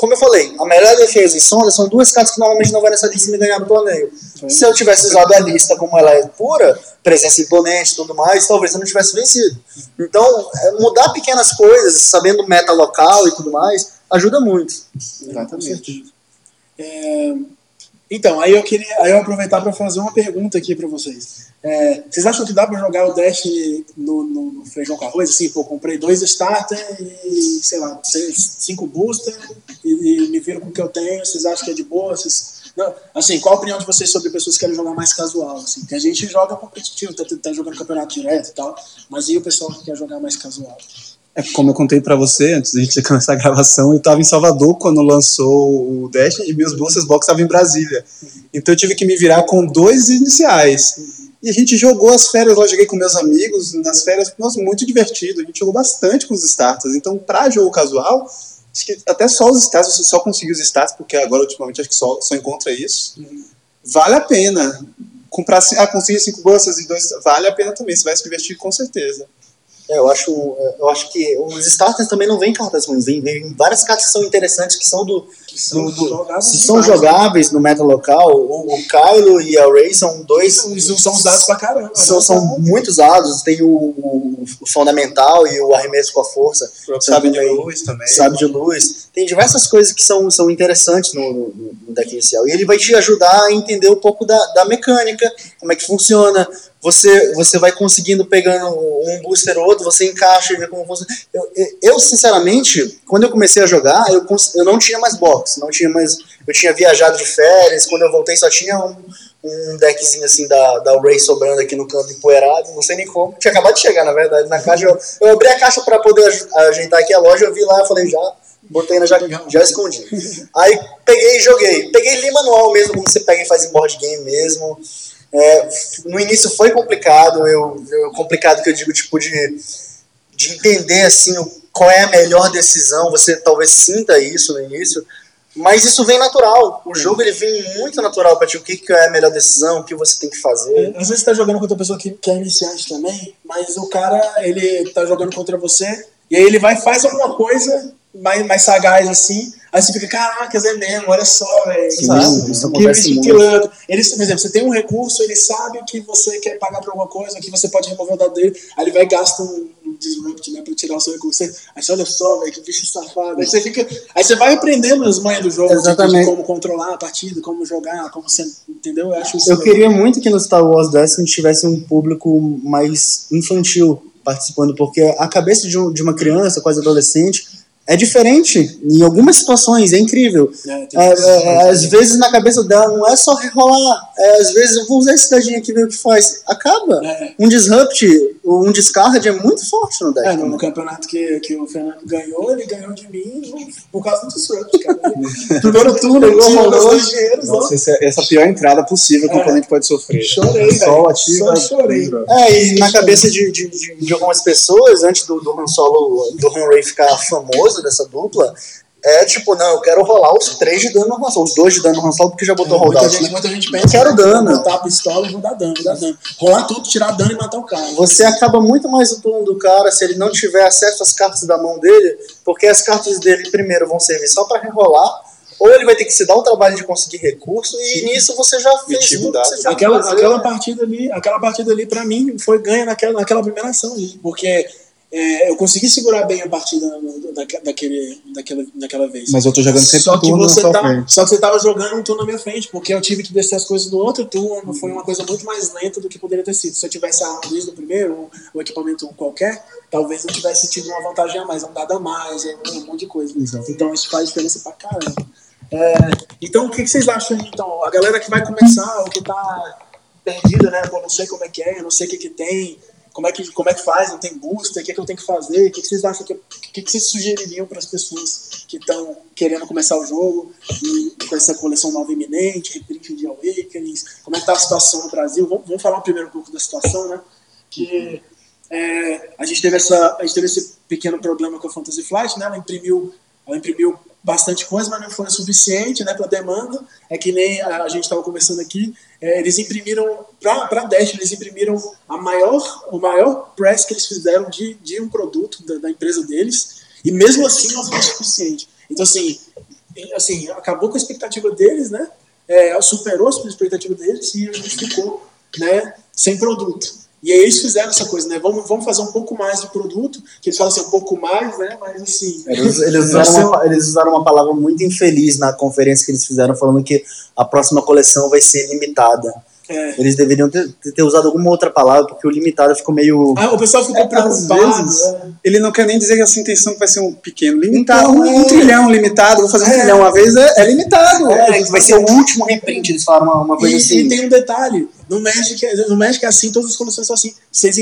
Como eu falei, a melhor defesa e sonda são duas cartas que normalmente não vai nessa lista me ganhar no torneio. Se eu tivesse usado a lista como ela é pura, presença imponente e tudo mais, talvez eu não tivesse vencido. Então, é, mudar pequenas coisas, sabendo meta local e tudo mais, ajuda muito. Exatamente. É, então, aí eu queria aí eu aproveitar para fazer uma pergunta aqui para vocês. É, vocês acham que dá para jogar o Dash no, no, feijão com arroz? Assim, pô, comprei dois starter e, sei lá, cinco booster e, e, me viro com o que eu tenho. Vocês acham que é de boa? Vocês, não, assim, qual a opinião de vocês sobre pessoas que querem jogar mais casual? Assim? Que a gente joga competitivo, tá, tá jogando campeonato direto e tal, mas e o pessoal que quer jogar mais casual? É, como eu contei para você antes da gente começar a gravação, eu estava em Salvador quando lançou o Dash e meus boosters box estavam em Brasília. Então eu tive que me virar com dois iniciais. E a gente jogou as férias lá, joguei com meus amigos, nas férias, nossa, muito divertido. A gente jogou bastante com os starters. Então, para jogo casual, acho que até só os starters, você só conseguiu os starters, porque agora, ultimamente, acho que só, só encontra isso. Vale a pena. Comprar, ah, conseguir cinco bolsas e dois, vale a pena também, você vai se divertir com certeza. É, eu acho, eu acho que os starters também não vêm cartas ruins, vem várias cartas que são interessantes, que são do. Que são, do, do jogáveis, são jogáveis no meta local. O, o Kylo e a Ray são dois. Eles são usados pra caramba. São, né? são muito usados. Tem o, o, o, fundamental e o arremesso com a força. Sabe de luz também. Sabe de luz. Tem diversas coisas que são, são interessantes no, no, no deck inicial. E ele vai te ajudar a entender um pouco da, da mecânica, como é que funciona você, você vai conseguindo pegando um booster ou outro, você encaixa e vê como funciona. Eu, eu, sinceramente, quando eu comecei a jogar, eu, eu não tinha mais box, não tinha mais. Eu tinha viajado de férias, quando eu voltei só tinha um, um deckzinho assim da, da Ray sobrando aqui no canto empoeirado, não sei nem como. Tinha acabado de chegar, na verdade, na caixa. Eu, eu abri a caixa para poder ajeitar aqui a loja, eu vi lá, falei, já, botei na já, já escondi. Aí peguei e joguei. Peguei ele manual mesmo, como você pega e faz em board game mesmo. É, no início foi complicado, eu, eu, complicado que eu digo, tipo, de, de entender, assim, qual é a melhor decisão, você talvez sinta isso no início, mas isso vem natural. O jogo ele vem muito natural para ti. O que, que é a melhor decisão, o que você tem que fazer. É, às vezes você tá jogando contra uma pessoa que, que é iniciante também, mas o cara ele tá jogando contra você e aí ele vai faz alguma coisa mais, mais sagaz assim. Aí você fica, caracas, é mesmo, olha só, velho. Isso acontece muito. Ele, por exemplo, você tem um recurso, ele sabe que você quer pagar por alguma coisa, que você pode remover o dado dele, aí ele vai e gasta um, um disrupt, né, pra tirar o seu recurso. Aí você olha só, velho, que bicho safado. Aí você fica. Aí você vai aprendendo as manhas do jogo, Exatamente. Tipo, de como controlar a partida, como jogar, como você. Entendeu? Eu acho isso. Eu queria muito que no Star Wars Destiny tivesse um público mais infantil participando, porque a cabeça de, um, de uma criança, quase adolescente é diferente em algumas situações, é incrível. É, é, é, às vezes na cabeça dela não é só rerolar, é, às vezes eu vou usar esse dadinho aqui ver o que faz. Acaba. É. Um disrupt, um discard é muito forte no deck. É, no campeonato que, que o Fernando ganhou, ele ganhou de mim por causa do disrupt, cara. Primeiro turno, ele rolou os dinheiros. Nossa, essa, essa é a pior entrada possível que o oponente pode sofrer. Chorei, Só ativa. Só chorei. É, e na cabeça de, de, de, de algumas pessoas, antes do, do Han Solo, do Han Ray ficar famoso, dessa dupla é tipo, não, eu quero rolar os três de dano Solo, os dois de dano Solo, porque já botou é, muita. Gente, né? Muita gente pensa, eu quero dano. Botar a pistola e vou dar dano, vou dar dano. Rolar tudo, tirar dano e matar o cara. Você acaba muito mais o turno do cara se ele não tiver acesso às cartas da mão dele, porque as cartas dele, primeiro, vão servir só para rerolar, ou ele vai ter que se dar o trabalho de conseguir recurso, e nisso você já fez tudo você já aquela, aquela partida ali, aquela partida ali, pra mim, foi ganha naquela, naquela primeira ação ali, porque é, eu consegui segurar bem a partida da, daquele, daquela, daquela vez. Mas eu tô jogando sempre só que você tá, Só que você tava jogando um turno na minha frente, porque eu tive que descer as coisas do outro turno, foi uma coisa muito mais lenta do que poderia ter sido. Se eu tivesse a arma desde o primeiro, um, um equipamento qualquer, talvez eu tivesse tido uma vantagem a mais, um dado a mais, um, um monte de coisa. Exato. Então isso faz diferença pra caramba. É, então, o que, que vocês acham? Então, a galera que vai começar, ou que tá perdida, né? Pô, não sei como é que é, não sei o que que tem, como é que, como é que faz, não tem booster, o que, é que eu tenho que fazer, o que, que vocês acham, que, o que, que vocês sugeririam para as pessoas que estão querendo começar o jogo, e com essa coleção nova iminente, reprint de Awakenings, como é que tá a situação no Brasil? Vamos, vamos falar primeiro um pouco da situação, né? Que é, a, gente teve essa, a gente teve esse pequeno problema com a Fantasy Flight, né? Ela imprimiu, ela imprimiu bastante coisa, mas não foi o suficiente né, para a demanda. É que nem a, gente estava conversando aqui, é, eles imprimiram, para a Dash, eles imprimiram a maior, o maior press que eles fizeram de, de um produto da, da empresa deles, e mesmo assim não foi o suficiente. Então, assim, assim acabou com a expectativa deles, né? É, superou a expectativa deles e a gente ficou né, sem produto. E aí eles fizeram essa coisa, né? Vamos, vamos fazer um pouco mais de produto, que eles falam assim, um pouco mais, né? Mas assim. Eles, eles, usaram, uma, eles usaram uma palavra muito infeliz na conferência que eles fizeram, falando que a próxima coleção vai ser limitada. É. Eles deveriam ter, ter, usado alguma outra palavra, porque o limitado ficou meio. Ah, o pessoal ficou é, preocupado. Vezes, é. Ele não quer nem dizer que essa intenção vai ser um pequeno. Limitado, então, um, um, trilhão limitado, vou fazer um é. trilhão uma vez, é, é limitado. É, vai ser o último reprint, eles falaram uma, uma coisa e, assim. E tem um detalhe: no Magic, no Magic é assim, todas as coleções são assim.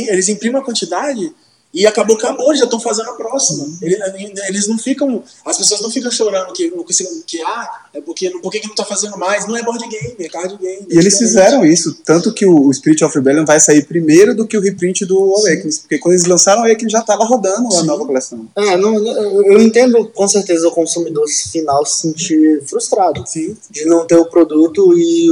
Eles imprimem a quantidade e acabou, acabou, já estão fazendo a próxima. Eles, não ficam. As pessoas não ficam chorando que, que, que ah, é porque por que não está fazendo mais? Não é board game, é card game. E eles fizeram isso, tanto que o Spirit of Rebellion vai sair primeiro do que o reprint do Awakens, porque quando eles lançaram o Awakens já estava rodando Sim. a nova coleção. Ah, não, eu entendo com certeza o consumidor final se sentir frustrado Sim. de não ter o produto e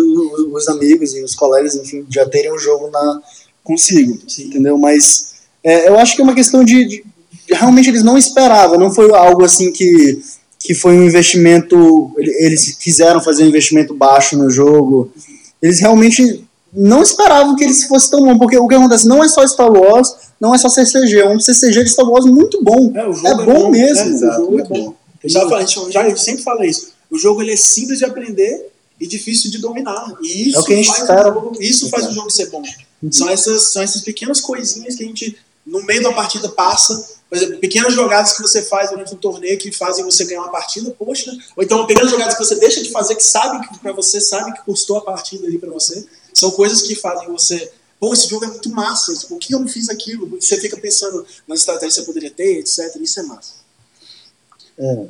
os amigos e os colegas, enfim, já terem o jogo na consigo, Sim. entendeu? Mas é, eu acho que é uma questão de, de, Realmente eles não esperavam, não foi algo assim que, que foi um investimento. Eles quiseram fazer um investimento baixo no jogo. Eles realmente não esperavam que eles fosse tão bom, porque o que acontece não é só Star Wars, não é só CCG, é um CCG de Star Wars muito bom. É, é, é bom, bom, mesmo. É, o jogo é bom. Já, a gente já sempre fala isso. O jogo ele é simples de aprender e difícil de dominar. E isso, é o que a gente faz, o jogo, isso faz o jogo ser bom. Uhum. São, essas, são essas pequenas coisinhas que a gente no meio da partida passa, por exemplo, pequenas jogadas que você faz durante um torneio que fazem você ganhar uma partida, poxa, ou então pequenas jogadas que você deixa de fazer que sabe que para você, sabe que custou a partida ali para você, são coisas que fazem você, pô, esse jogo é muito massa, tipo, por que eu não fiz aquilo? Você fica pensando nas estratégias que você poderia ter, etc, isso é massa. É.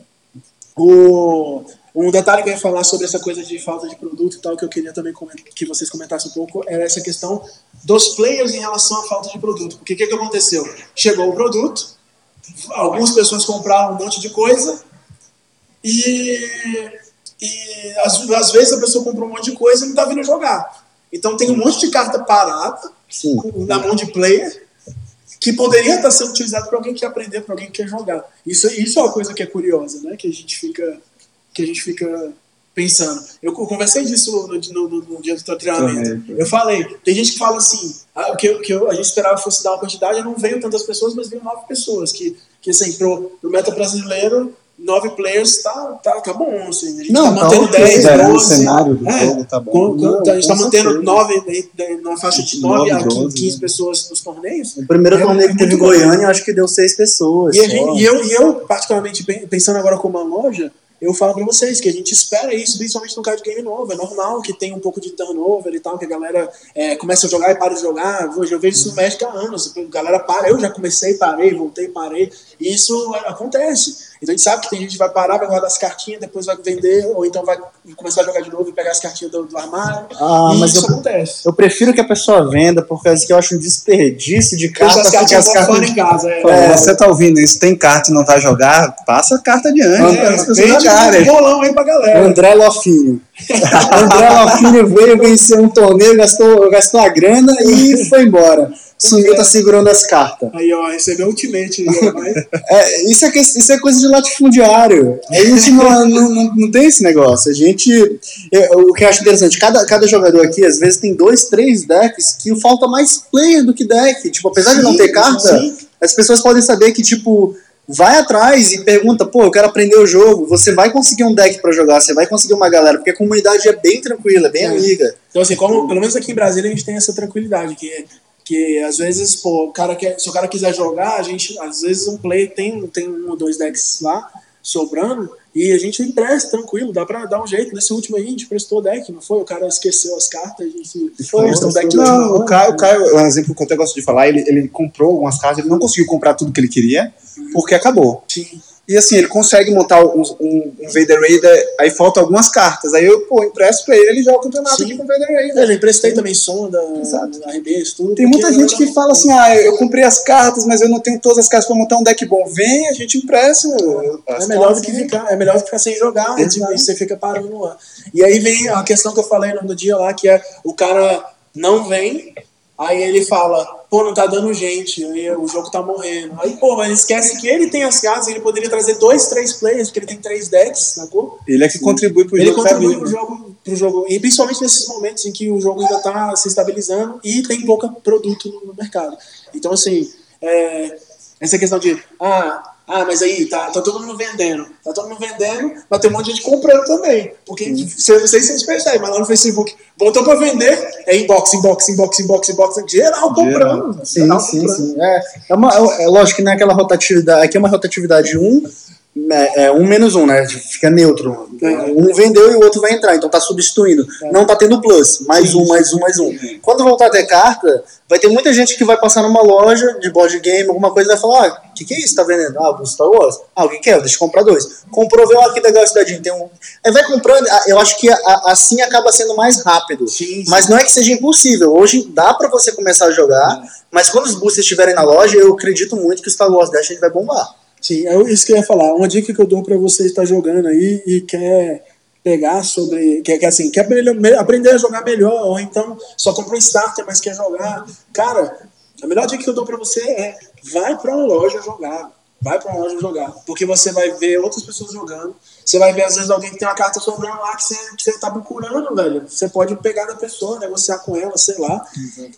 O um detalhe que eu ia falar sobre essa coisa de falta de produto e tal, que eu queria também que vocês comentassem um pouco, era essa questão dos players em relação à falta de produto. Porque o que, que aconteceu? Chegou o produto, algumas pessoas compraram um monte de coisa, e, e às, às vezes a pessoa comprou um monte de coisa e não está vindo jogar. Então tem um monte de carta parada Sim. na mão de player que poderia estar sendo utilizado para alguém que quer aprender, para alguém que quer jogar. Isso, isso é uma coisa que é curiosa, né? Que a gente fica que a gente fica pensando. Eu conversei disso no, no, no, no dia do treinamento. Eu falei, tem gente que fala assim, ah, que, que eu, a gente esperava fosse dar uma quantidade, não veio tantas pessoas, mas veio nove pessoas, que, que assim, pro, pro meta brasileiro, nove players tá, tá, tá bom, assim, a gente não, tá mantendo tá 10, 12. O cenário do é, jogo tá bom. Com, não, a gente tá mantendo nove, numa faixa de 9 a 15, 15 pessoas nos torneios. O primeiro é, torneio que teve em Goiânia, acho que deu seis pessoas. E, gente, e, eu, e eu, particularmente, pensando agora como uma loja, eu falo para vocês que a gente espera isso, principalmente no card game novo. É normal que tenha um pouco de turnover e tal, que a galera é, começa a jogar e para de jogar. Eu vejo isso no México há anos. A galera para, eu já comecei, parei, voltei, parei. E isso acontece. Então a gente sabe que tem gente que vai parar, vai guardar as cartinhas, depois vai vender, ou então vai começar a jogar de novo e pegar as cartinhas do, do armário. Ah, mas isso eu, acontece. Eu prefiro que a pessoa venda, por causa que eu acho um desperdício de carta. As cartas as cartas em casa. É. É, você tá ouvindo isso, tem carta e não vai jogar, passa a carta adiante. É, as pessoas jogarem. Um bolão aí pra galera. André Lofinho. André Lofinho veio vencer um torneio, gastou, gastou a grana e foi embora. Sumiu tá segurando as cartas. Aí, ó, recebeu ultimate. é, isso, é, isso é coisa de latifundiário. A gente não, não, não, não tem esse negócio. A gente. Eu, o que eu acho interessante, cada, cada jogador aqui, às vezes, tem dois, três decks que falta mais player do que deck. Tipo, apesar sim, de não ter carta, sim. as pessoas podem saber que, tipo vai atrás e pergunta, pô, eu quero aprender o jogo. Você vai conseguir um deck para jogar, você vai conseguir uma galera, porque a comunidade é bem tranquila, é bem é. amiga. Então, assim, como, pelo menos aqui em Brasília a gente tem essa tranquilidade, que que às vezes, pô, o cara quer, se o cara quiser jogar, a gente, às vezes um play tem, tem um ou dois decks lá sobrando, E a gente empresta, tranquilo, dá pra dar um jeito. Nesse último aí, a gente prestou o deck, não foi? O cara esqueceu as cartas, a gente Foi, prestou o deck de não, o. Caio, o Caio, é um exemplo que eu até gosto de falar, ele, ele comprou algumas cartas, ele não conseguiu comprar tudo que ele queria, porque acabou. Sim. E assim, ele consegue montar um, um, um Vader Raider, aí faltam algumas cartas. Aí eu, pô, empresto pra ele, ele joga o campeonato Sim. aqui com o Vader Raider. Eu já emprestei também sonda, Exato. RB, isso tudo. Tem muita gente eu- que fala assim, ah, eu comprei as cartas, mas eu não tenho todas as cartas pra montar um deck bom. Vem, a gente empresta. as É melhor, do que né? ficar, é melhor ficar sem jogar, Exato. e você fica parando lá. E aí vem a questão que eu falei no dia lá, que é o cara não vem, aí ele fala, pô, não tá dando gente, aí o jogo tá morrendo. Aí, pô, mas ele esquece que ele tem as cartas, ele poderia trazer dois, três players, porque ele tem três decks, sacou? Ele é que contribui pro Ele jogo contribui sabe? pro jogo, pro jogo, e principalmente nesses momentos em que o jogo ainda tá se estabilizando e tem pouco produto no, no mercado. Então, assim, é, essa questão de, ah, ah, mas aí tá, tá todo mundo vendendo, tá todo mundo vendendo, mas tem um monte de gente comprando também. Porque, se- não sei se vocês percebem, mas lá no Facebook, botou pra vender, é inbox, inbox, inbox, inbox, inbox, geral comprando. Sim, geral sim, comprando. sim. É, é, uma, é, é lógico que não é aquela rotatividade. Aqui é uma rotatividade 1, é, é, um menos um, né? Fica neutro. Um vendeu e o outro vai entrar, então tá substituindo. Não tá tendo plus. Mais um, mais um, mais um. Quando voltar a ter carta, vai ter muita gente que vai passar numa loja de board game, alguma coisa, e vai falar: ah, o que, que é isso? Tá vendendo? Ah, o Star Wars. Ah, o que, que é? Deixa eu comprar dois. Comprou, veio aqui legal cidadinho. Tem um. Aí vai comprando, ah, eu acho que assim acaba sendo mais rápido. Sim, sim. Mas não é que seja impossível. Hoje dá pra você começar a jogar, mas quando os boosters estiverem na loja, eu acredito muito que o Star Wars Dash vai bombar. Sim, é isso que eu ia falar. Uma dica que eu dou pra você que está jogando aí e quer pegar sobre. Quer, quer, assim, quer aprender a jogar melhor, ou então só comprou um starter, mas quer jogar. Cara, a melhor dica que eu dou pra você é vai pra uma loja jogar. Vai pra uma loja jogar. Porque você vai ver outras pessoas jogando. Você vai ver, às vezes, alguém que tem uma carta sobrando lá que você, que você tá procurando, velho. Você pode pegar da pessoa, negociar com ela, sei lá.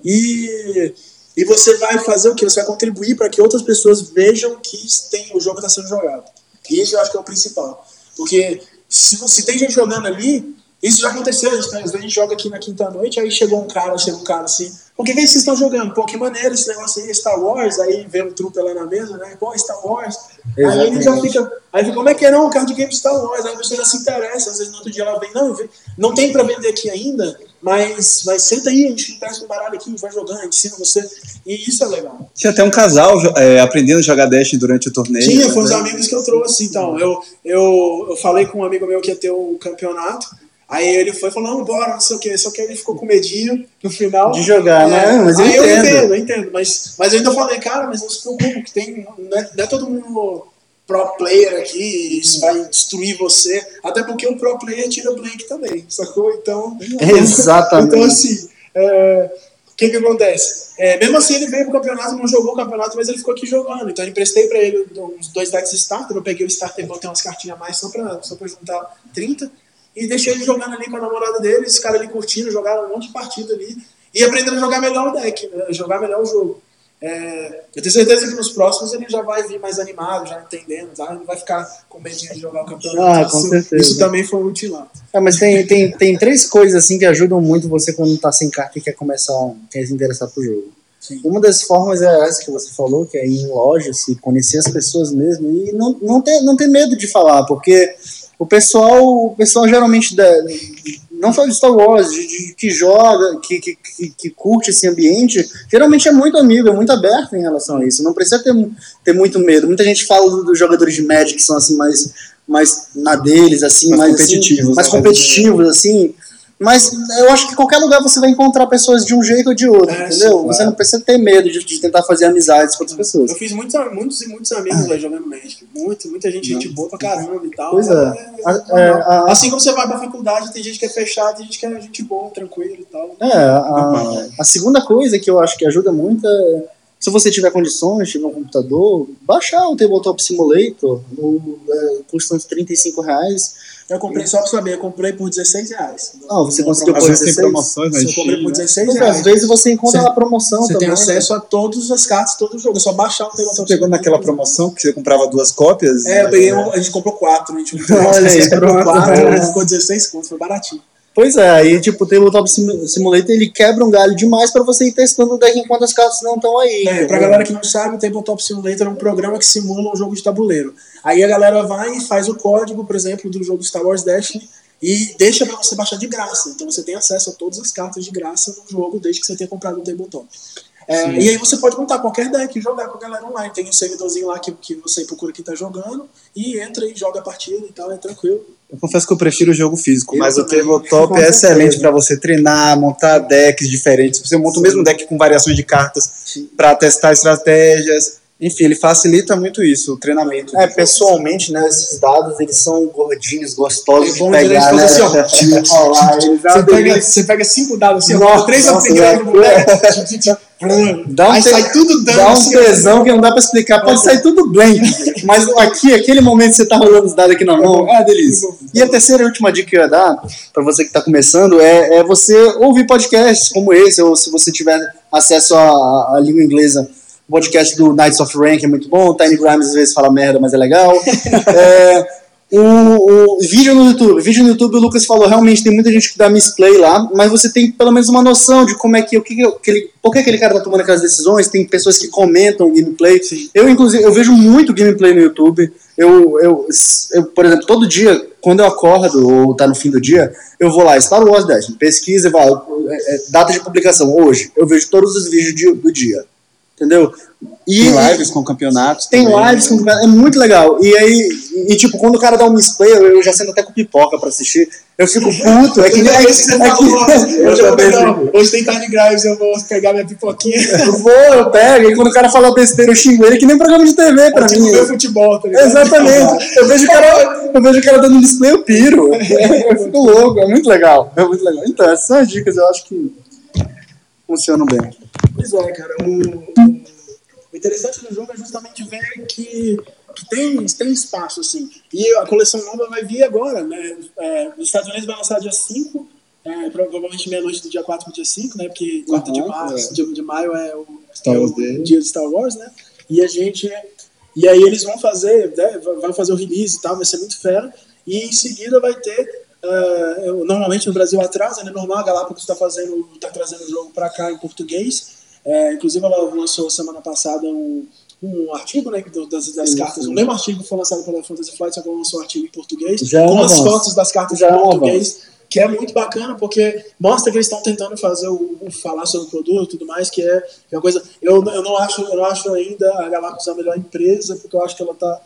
E, e você vai fazer o que? Você vai contribuir para que outras pessoas vejam que tem, o jogo está sendo jogado. E isso eu acho que é o principal. Porque se, se tem gente jogando ali, isso já aconteceu. Às vezes a gente joga aqui na quinta-noite, aí chegou um cara, chega um cara assim, por que, que vocês estão jogando? Pô, que maneiro esse negócio aí, Star Wars, aí vem um trupe lá na mesa, né? Pô, Star Wars. Aí ele já Exatamente. fica, aí fica, como é que é não? Um card game Star Wars, aí a pessoa já se interessa, às vezes no outro dia ela vem, não, vê- não tem pra vender aqui ainda, mas, mas senta aí, a gente empresta um baralho aqui, vai jogando, a gente ensina você. E isso é legal. Tinha até um casal é, aprendendo a jogar Dash durante o torneio. Tinha, foi os né? amigos que eu trouxe, então. Eu, eu, eu falei com um amigo meu que ia ter um campeonato. Aí ele foi falando, bora, não sei o que, só que ele ficou com medinho no final. De jogar, É, né? Mas eu aí eu entendo. entendo, eu entendo. Mas, mas eu ainda falei, cara, mas não se preocupe, que tem. Não é, não é todo mundo pro player aqui, isso vai destruir você. Até porque o pro player tira blank também, sacou? Então. Exatamente. Então, assim, é, o que que acontece? É, mesmo assim, ele veio pro campeonato, não jogou o campeonato, mas ele ficou aqui jogando. Então, eu emprestei pra ele uns dois decks starter. Eu peguei o starter e botei umas cartinhas a mais só pra, só pra juntar 30. E deixei ele jogando ali com a namorada dele, esse cara ali curtindo, jogaram um monte de partida ali. E aprendendo a jogar melhor o deck, né? jogar melhor o jogo. É, eu tenho certeza que nos próximos ele já vai vir mais animado, já entendendo, tá? Ele vai ficar com medo de jogar o campeonato. Ah, com isso, certeza. isso também foi útil lá. É, mas tem, tem, tem três coisas assim que ajudam muito você quando tá sem carta e quer começar, quer se interessar pro jogo. Sim. Uma das formas é essa que você falou, que é ir em loja, se conhecer as pessoas mesmo e não, não, ter, não ter medo de falar, porque o pessoal, o pessoal geralmente, da, não só de Star Wars, de, de- que joga, que, que, que, que curte esse ambiente, geralmente é muito amigo, é muito aberto em relação a isso. Não precisa ter, ter muito medo. Muita gente fala do- dos jogadores de Magic que são assim mais, mais na deles, assim, Mais mais, competitivos, assim, mais né? competitivos, assim. Mas eu acho que em qualquer lugar você vai encontrar pessoas de um jeito ou de outro, É, entendeu? sim, Você não precisa ter medo de, de tentar fazer amizades com outras pessoas. Eu fiz muitos, muitos e muitos amigos velho, jogando Magic. Muito, muita gente, gente boa pra caramba e tal. Pois é. A- normal. é, a- assim como você vai pra faculdade, tem gente que é fechada, tem gente que é gente boa, tranquila e tal. É, a, a segunda coisa que eu acho que ajuda muito é, se você tiver condições, tiver um computador, baixar o Tabletop Simulator, o, é, custa uns 35 reais. Eu comprei, só pra saber, eu comprei por 16 reais. Ah, você conseguiu por vezes tem 16? promoções na Eu comprei por né? 16 Pois é, reais. às vezes você encontra Você- na promoção Você também. tem acesso a todas as cartas, todo o jogo. É só baixar o Você Tabletop pegou naquela promoção que você comprava duas cópias? É, eu peguei, um- a gente comprou quatro. A gente comprou Olha aí, comprou pronto. quatro, ficou 16 contos, foi baratinho. Pois é, aí tipo, o Tabletop Sim- Simulator ele quebra um galho demais pra você ir testando o deck enquanto as cartas não estão aí. É, pra entendeu? galera que não sabe, o Tabletop Simulator é um programa que simula um jogo de tabuleiro. Aí a galera vai e faz o código, por exemplo, do jogo Star Wars Destiny e deixa pra você baixar de graça. Então você tem acesso a todas as cartas de graça no jogo, desde que você tenha comprado o Tabletop. É, e aí você pode montar qualquer deck e jogar com a galera online. Tem um servidorzinho lá que, que você procura quem tá jogando e entra e joga a partida e tal, é tranquilo. Eu confesso que eu prefiro o jogo físico, Eu mas o também. tabletop Com é certeza. excelente para você treinar, montar decks diferentes. Você monta o mesmo deck com variações de cartas para testar estratégias. Enfim, ele facilita muito isso, o treinamento. É, pessoalmente, né, esses dados, eles são gordinhos, gostosos É de pegar, né? assim, ó. Lá, Você pega, você pega cinco dados assim, ó, três nossa, no é. boneco. Dá um, Aí te- sai tudo dando. dá um assim, tesão que não dá pra explicar. Pode sair tudo blank. Mas aqui, aquele momento que você tá rolando os dados aqui na mão, é delícia. E a terceira e última dica que eu ia dar, pra você que tá começando, é, é você ouvir podcasts como esse, ou se você tiver acesso à, à língua inglesa, o podcast do Knights of Rank é muito bom, o Tiny Grimes às vezes fala merda, mas é legal. É, o, o vídeo no YouTube, vídeo no YouTube, o Lucas falou, realmente tem muita gente que dá misplay lá, mas você tem pelo menos uma noção de como é que, o que, que aquele, por que aquele cara tá tomando aquelas decisões, tem pessoas que comentam o gameplay. Eu, inclusive, eu vejo muito gameplay no YouTube. Eu, eu, eu, por exemplo, todo dia, quando eu acordo, ou tá no fim do dia, eu vou lá, Star Wars Dash, pesquisa e falo, é, é, data de publicação, hoje. Eu vejo todos os vídeos de- do dia. Entendeu? E, Tem lives com campeonatos. tem também, lives, né? com- é muito legal. E aí, e, tipo, quando o cara dá um misplay, eu, eu já sento até com pipoca pra assistir. Eu fico puto. É que nem. É, É que você é falou. que- Hoje, eu vou hoje tem Tiny Grimes, eu vou pegar minha pipoquinha. Eu vou, eu pego, e quando o cara fala besteira, eu xingo ele, que nem programa de TV pra tipo, mim. ver futebol, tá ligado? Exatamente. Eu vejo o cara, eu vejo o cara dando um display, eu piro. Eu fico louco, é muito legal. É muito legal. Então, essas são as dicas, eu acho que funcionam bem. Pois é, cara. O, o- o interessante do jogo é justamente ver que, que tem, tem espaço, assim. E a coleção nova vai vir agora, né? É, nos Estados Unidos vai lançar dia 5, é, provavelmente meia-noite do dia 4 pro dia 5, né? Porque 4 de, Uhum, março, de, de maio é o, é o dia de Star Wars, né? E a gente. E aí eles vão fazer, né, vão fazer o release e tal, vai ser muito fera. E em seguida vai ter. Eu- normalmente no Brasil atrasa, né? Normal, a Galápagos está fazendo, tá trazendo o jogo para cá em português. É, inclusive ela lançou semana passada um, um artigo né, das, das cartas. O mesmo artigo foi lançado pela Fantasy Flight, só que ela lançou um artigo em português, Já é com as avanço. fotos das cartas Já é em um português, que é muito bacana, porque mostra que eles estão tentando fazer o, o falar sobre o produto e tudo mais, que é, que é uma coisa. Eu, eu, não acho, eu não acho ainda a Galápagos a melhor empresa, porque eu acho que ela tá.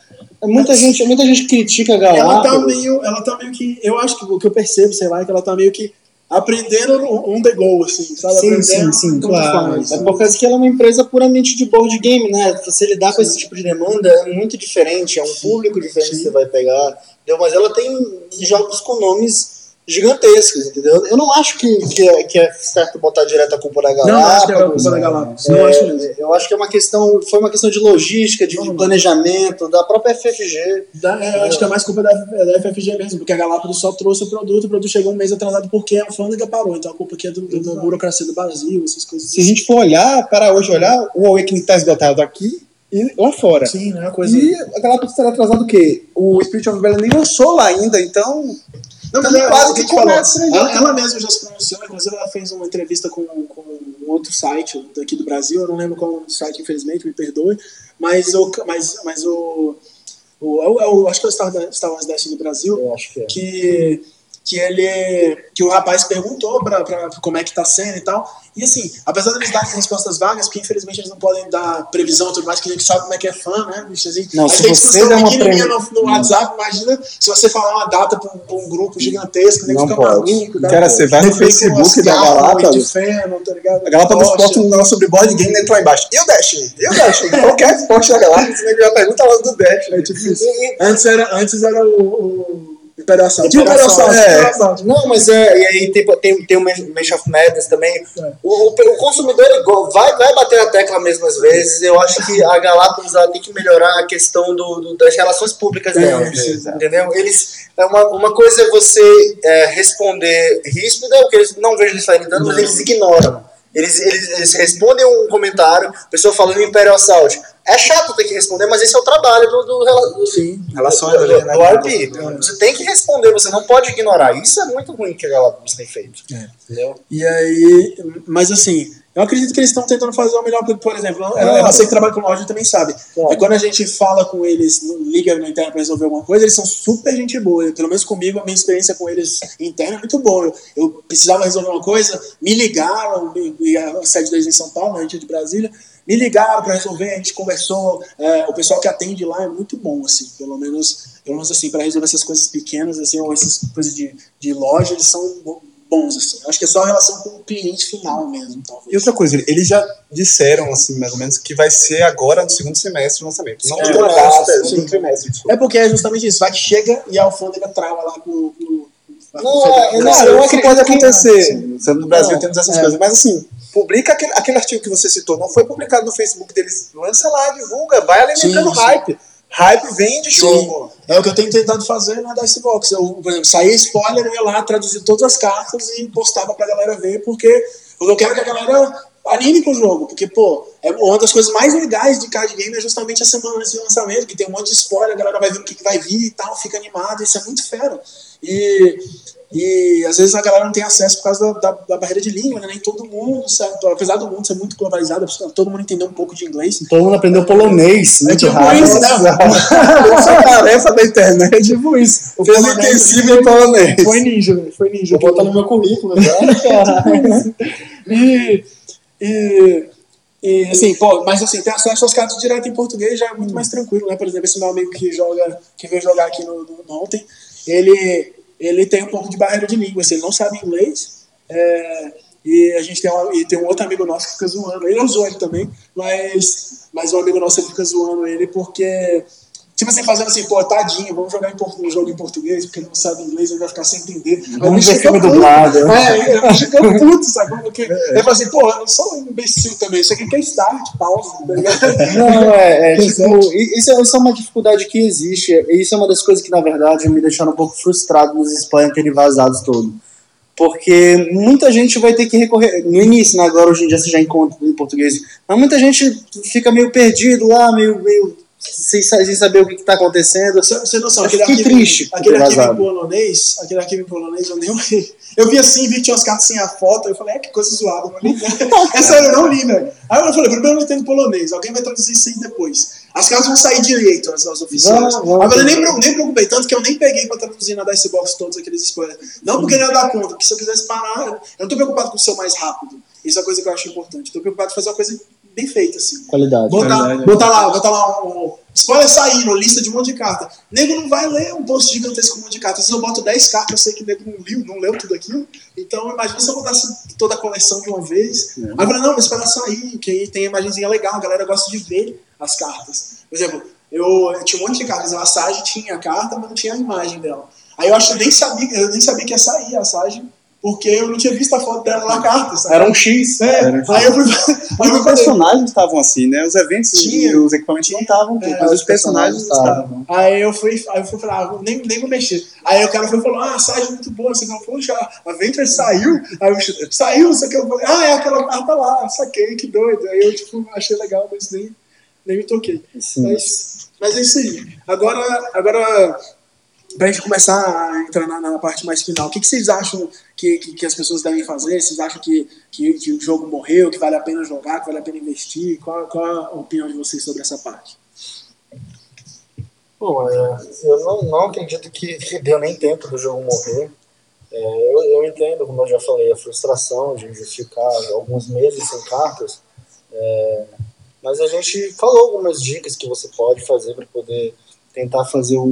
Muita gente, muita gente critica a Ela tá Galápagos. meio. Ela tá meio que. Eu acho que o que eu percebo, sei lá, é que ela tá meio que aprendendo on the go, assim, sabe? Sim, aprendendo sim, sim, claro. faz. É por causa que ela é uma empresa puramente de board game, né? Você lidar com esse tipo de demanda é muito diferente, é um público diferente que você vai pegar, entendeu? Mas ela tem jogos com nomes gigantescos, entendeu? Eu não acho que, que, é, que é certo botar direto a culpa da Galápagos. Não acho que é a culpa da Galápagos. Não É, acho mesmo. Eu acho que é uma questão, foi uma questão de logística, de, de planejamento, da própria FFG. Da- é, eu acho que é mais culpa da, da FFG mesmo, porque a Galápagos só trouxe o produto, o produto chegou um mês atrasado porque a alfândega parou. Então a culpa aqui é do, do- da burocracia do Brasil, essas coisas. Se a gente for olhar, para hoje olhar, o Awakening está esgotado aqui e lá fora. Sim, né? Coisa. E a Galápagos estará atrasado o quê? O Spirit of Rebellion nem lançou lá ainda, então Não, mas é, quase o que a gente falou. começa, né, Ela, ela mesma já se pronunciou, inclusive ela fez uma entrevista com, com um outro site daqui do Brasil, eu não lembro qual é o site, infelizmente, me perdoe, mas o. Mas, mas o, o, é o- é o- acho que é o Star, Star Wars Dash do Brasil, Eu acho que é. que, que ele que o rapaz perguntou pra, pra, como é que tá sendo e tal. E assim, apesar deles darem respostas vagas, porque infelizmente eles não podem dar previsão e tudo mais, que a gente sabe como é que é fã, né? bicho, assim, Não, se tem você discussão der uma premi- no, no WhatsApp, imagina se você falar uma data pra um, pra um grupo gigantesco, nem Não fica pode. maluco. dá- Cara, você vai no Facebook da Galápagos. Feno, tá a Galápagos posta um negócio sobre board game entra lá embaixo. E o Dash? E o Dash? Qualquer post da Galápagos, o nego já pergunta lá do Dash. É tipo. Antes era, antes era o, o Imperial Assault. Imperial é. Assault. Não, mas é, e aí tem, tem, tem o Mansion of Madness também. É. O, o, o consumidor vai, vai bater a tecla mesmo às vezes. Eu acho que a Galápagos ela tem que melhorar a questão do, do- das relações públicas É, dela. entendeu? Eles, é uma, uma coisa é você é, responder ríspida, o que eles não vejo eles fazendo tanto, mas eles ignoram. Eles, eles, eles respondem um comentário, pessoa falando Imperial Assault. É chato ter que responder, mas esse é o trabalho do, do, do, Sim. Relações do, do, né? do RP. Você tem que responder, você não pode ignorar. Isso é muito ruim que a Galapagos tem feito. É. Entendeu? E aí, mas assim, eu acredito que eles estão tentando fazer o melhor, por exemplo, eu, você que trabalha com loja também sabe. É quando a gente fala com eles, liga na interna pra resolver alguma coisa, eles são super gente boa. Pelo menos comigo, a minha experiência com eles interna é muito boa. Eu, eu precisava resolver uma coisa, me ligaram, a sede deles em São Paulo, a gente é de Brasília, me ligaram para resolver, a gente conversou. é, o pessoal que atende lá é muito bom, assim, pelo menos, pelo menos assim, para resolver essas coisas pequenas, assim, ou essas coisas de, de loja, eles são bons, assim. Eu acho que é só a relação com o cliente final mesmo, talvez. E outra coisa, eles já disseram, assim, mais ou menos, que vai ser agora no segundo semestre o lançamento. Não É, no é, trimestre, desculpa. É porque é justamente isso, vai que chega e a alfândega trava lá com o. Não, é- não, Cara, eu acho que pode acontecer. No Brasil Não, temos essas é. coisas. Mas assim, publica aquele, aquele artigo que você citou. Não foi publicado no Facebook deles. Lança lá, divulga, vai alimentando Sim, sim. hype. Hype vende jogo. É o que eu tenho tentado fazer na Dicebox. Eu, por exemplo, saía spoiler, eu ia lá, traduzir todas as cartas e postava pra galera ver, porque eu quero que a galera anime com o jogo. Porque, pô, é uma das coisas mais legais de card game é justamente a semana antes do lançamento, que tem um monte de spoiler, a galera vai ver o que, que vai vir e tal, fica animado, isso é muito fera. E, e às vezes a galera não tem acesso por causa da, da, da barreira de língua, né? Nem todo mundo, certo? apesar do mundo ser muito globalizado, todo mundo entender um pouco de inglês. Todo mundo aprendeu polonês. É muito tipo rápido. isso, né? Essa é tarefa da internet. É tipo isso. O Fez intensivo em polonês. Foi ninja, velho. Foi ninja. Vou botar no meu currículo. né? e, e, e, assim, pô, mas assim, ter acesso às cartas direto em português já é muito mais tranquilo, né? Por exemplo, esse meu amigo que joga, que veio jogar aqui no, no, no ontem, ele, ele tem um pouco de barreira de língua, assim, ele não sabe inglês. é, e a gente tem, uma, e tem um outro amigo nosso que fica zoando. Ele usou ele também, mas, mas um amigo nosso fica zoando ele porque. Tipo assim, fazendo assim, pô, tadinho, vamos jogar um jogo em português, porque ele não sabe inglês, ele vai ficar sem entender. Vamos ele ver filme dublado. É, eu fico puto, sabe? Porque ele fala assim, pô, eu não sou um imbecil também, isso aqui que é start, pause, tá ligado? Não, é, é tipo, isso, é- isso é uma dificuldade que existe. Isso é uma das coisas que, na verdade, me deixaram um pouco frustrado nos spoilers terem vazados todo. Porque muita gente vai ter que recorrer. No início, né, agora hoje em dia você já encontra em português. Mas muita gente fica meio perdido lá, meio, meio sem, sem saber o que está acontecendo. Você, não sabe, Eu aquele arquivo, triste aquele arquivo polonês, aquele arquivo em polonês, eu nem olhei. Eu vi assim, vi que tinha umas cartas sem a foto, eu falei, é que coisa zoada, eu não li. É sério, eu não li, velho. Aí eu falei, primeiro eu não entendo polonês, alguém vai traduzir isso aí depois. As cartas vão sair direito, as, as oficiais. Agora eu nem, nem preocupei, tanto que eu nem peguei pra traduzir na Dicebox todos aqueles spoilers. Não porque não ia dar conta, porque se eu quisesse parar, eu não tô preocupado com o seu mais rápido. Isso é a coisa que eu acho importante. Tô preocupado em fazer uma coisa bem feita, assim. Qualidade. Botar, Verdade. botar lá, botar lá um, spoiler saindo, lista de um monte de carta. Nego não vai ler um post gigantesco com um monte de cartas. Se eu boto 10 cartas, eu sei que o nego não leu, não leu tudo aquilo. Então imagina se eu botasse toda a coleção de uma vez. Aí eu falei, não, mas espera sair, que aí tem a imagenzinha legal, a galera gosta de ver as cartas. Por exemplo, eu, eu tinha um monte de cartas, a Sage tinha a carta, mas não tinha a imagem dela. Aí eu acho que eu nem sabia, eu nem sabia que ia sair a Sage, porque eu não tinha visto a foto dela na carta. Sabe? Era um X. É, Era aí eu fui. Eu Os personagens estavam assim, né? Os eventos Tinha. os equipamentos não estavam, É, mas os personagens estavam. estavam. Aí eu fui, aí eu fui falar, ah, nem, nem vou mexer. Aí o cara foi e falou, ah, é muito boa. Você falou, poxa, a Venture saiu. Aí eu saiu, não sei o que. Eu falei, ah, é aquela carta lá, saquei, que doido. Aí eu, tipo, achei legal, mas nem, nem me toquei. Sim. Mas, mas é isso aí. Agora, agora pra gente começar a entrar na, na parte mais final, o que, que vocês acham que, que, que as pessoas devem fazer? Vocês acham que, que, o jogo morreu, que vale a pena jogar, que vale a pena investir? Qual, qual a opinião de vocês sobre essa parte? Bom, é, eu não, não acredito que, deu nem tempo do jogo morrer. É, eu, eu entendo, como eu já falei, a frustração de ficar alguns meses sem cartas. É, mas a gente falou algumas dicas que você pode fazer para poder tentar fazer o-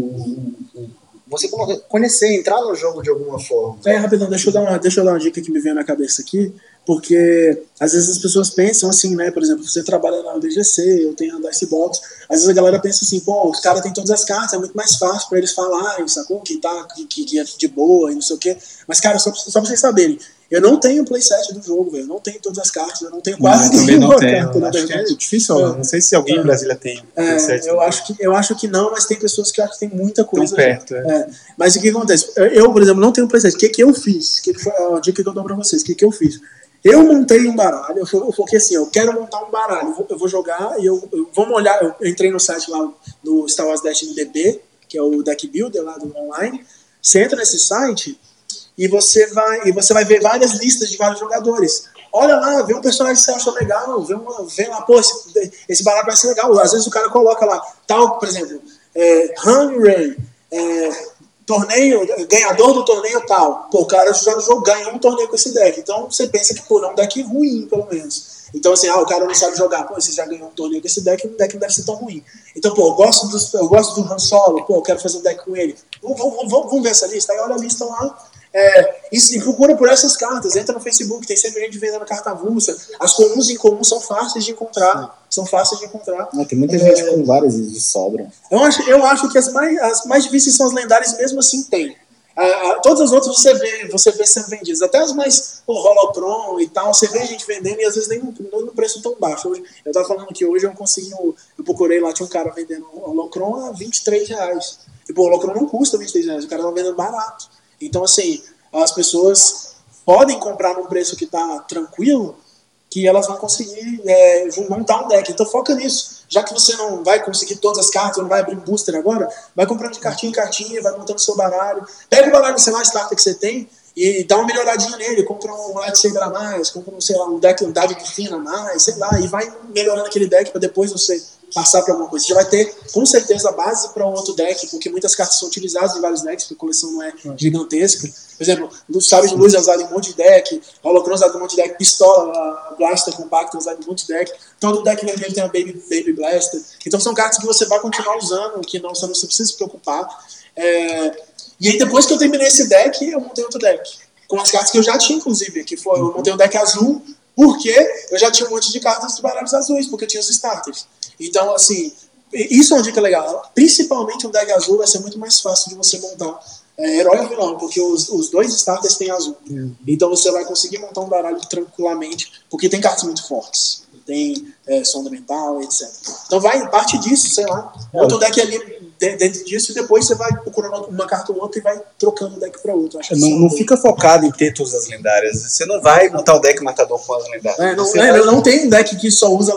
o- você conhecer, entrar no jogo de alguma forma. É, rapidão, deixa eu, dar uma, deixa eu dar uma dica que me veio na cabeça aqui, porque às vezes as pessoas pensam assim, né? Por exemplo, você trabalha na DGC, eu tenho a Dicebox, às vezes a galera pensa assim, pô, os caras têm todas as cartas, é muito mais fácil pra eles falarem, sacou? Que tá, que, que, é de boa e não sei o quê. Mas, cara, só, só pra vocês saberem, eu não tenho o playset do jogo, velho. Eu não tenho todas as cartas, eu não tenho quase eu também não nenhuma tenho. carta, na Acho que é difícil. ó. Não sei se alguém em Brasília tem. É, certo. eu, acho que, eu acho que não, mas tem pessoas que acham que tem muita Tão coisa. perto. É. É, mas o que acontece? Eu, por exemplo, não tenho PlayStation. O que, que eu fiz? O que, que foi a dica que eu dou pra vocês? O que, que eu fiz? Eu montei um baralho, eu foquei assim, eu quero montar um baralho, eu vou, eu vou jogar e eu, eu- vamos olhar, eu entrei no site lá do Star Wars Destiny DB, que é o deck builder lá do online. Você entra nesse site e você vai e você vai ver várias listas de vários jogadores. Olha lá, vê um personagem que você acha legal, vê, uma, vê lá, pô, esse, esse vai ser legal. Às vezes o cara coloca lá, tal, por exemplo, é, Han Ray, é, torneio, ganhador do torneio tal. Pô, o cara já jogou, ganhou um torneio com esse deck. Então você pensa que, pô, não é um deck ruim, pelo menos. Então, assim, ah, o cara não sabe jogar. Pô, você já ganhou um torneio com esse deck, o deck não deve ser tão ruim. Então, pô, eu gosto, dos, eu gosto do Han Solo, pô, eu quero fazer um deck com ele. Vamos, vamos, vamos ver essa lista? Aí olha a lista lá. É, e, e procura por essas cartas, entra no Facebook, tem sempre gente vendendo carta avulsa. As comuns e incomuns são fáceis de encontrar. São fáceis de encontrar. Ah, tem muita gente com várias de sobra. Eu acho, eu acho que as mais, as mais difíceis são as lendárias, mesmo assim tem. Ah, todas as outras você vê, você vê sendo vendidas. Até as mais o Holocron e tal, você vê gente vendendo e às vezes nem no, preço tão baixo. Hoje, eu tava falando que hoje eu consegui, eu procurei lá, tinha um cara vendendo o Holocron a 23 reais. E pô, o Holocron não custa 23 reais, o cara tava vendendo barato. Então, assim, as pessoas podem comprar num preço que tá tranquilo, que elas vão conseguir é, montar um deck. Então foca nisso. Já que você não vai conseguir todas as cartas, não vai abrir um booster agora, vai comprando de cartinha em cartinha, vai montando seu baralho. Pega o baralho, sei lá, cartas que você tem e dá uma melhoradinha nele. Compra um lightsaber a mais, compra um, sei lá, um deck, um dado de fina a mais, sei lá, e vai melhorando aquele deck para depois você passar para alguma coisa. Você já vai ter, com certeza, a base para um outro deck, porque muitas cartas são utilizadas em vários decks, porque a coleção não é gigantesca. Por exemplo, o Sábio de Luz é usado em um monte de deck, Holocron é usado em um monte de deck, Pistola, Blaster Compacto é usado em um monte de deck. Todo deck vermelho tem a Baby, Baby Blaster. Então são cartas que você vai continuar usando, que não, você não precisa se preocupar. É, E aí depois que eu terminei esse deck, eu montei outro deck. Com as cartas que eu já tinha, inclusive, que foi, eu montei um deck azul, porque eu já tinha um monte de cartas de baralhos azuis, porque eu tinha os starters. Então, assim, isso é uma dica legal. Principalmente um deck azul vai ser muito mais fácil de você montar é, herói ou vilão, porque os, os dois starters têm azul. Então você vai conseguir montar um baralho tranquilamente, porque tem cartas muito fortes. Tem é, sonda mental, etc. Então vai, parte disso, sei lá. Monta um deck ali de- dentro disso e depois você vai procurando uma carta ou outra e vai trocando um deck para outro. Acho Não, não fica focado em ter todas as lendárias. Você não vai montar o deck matador com as lendárias. É, não, é, vai- não tem um deck que só usa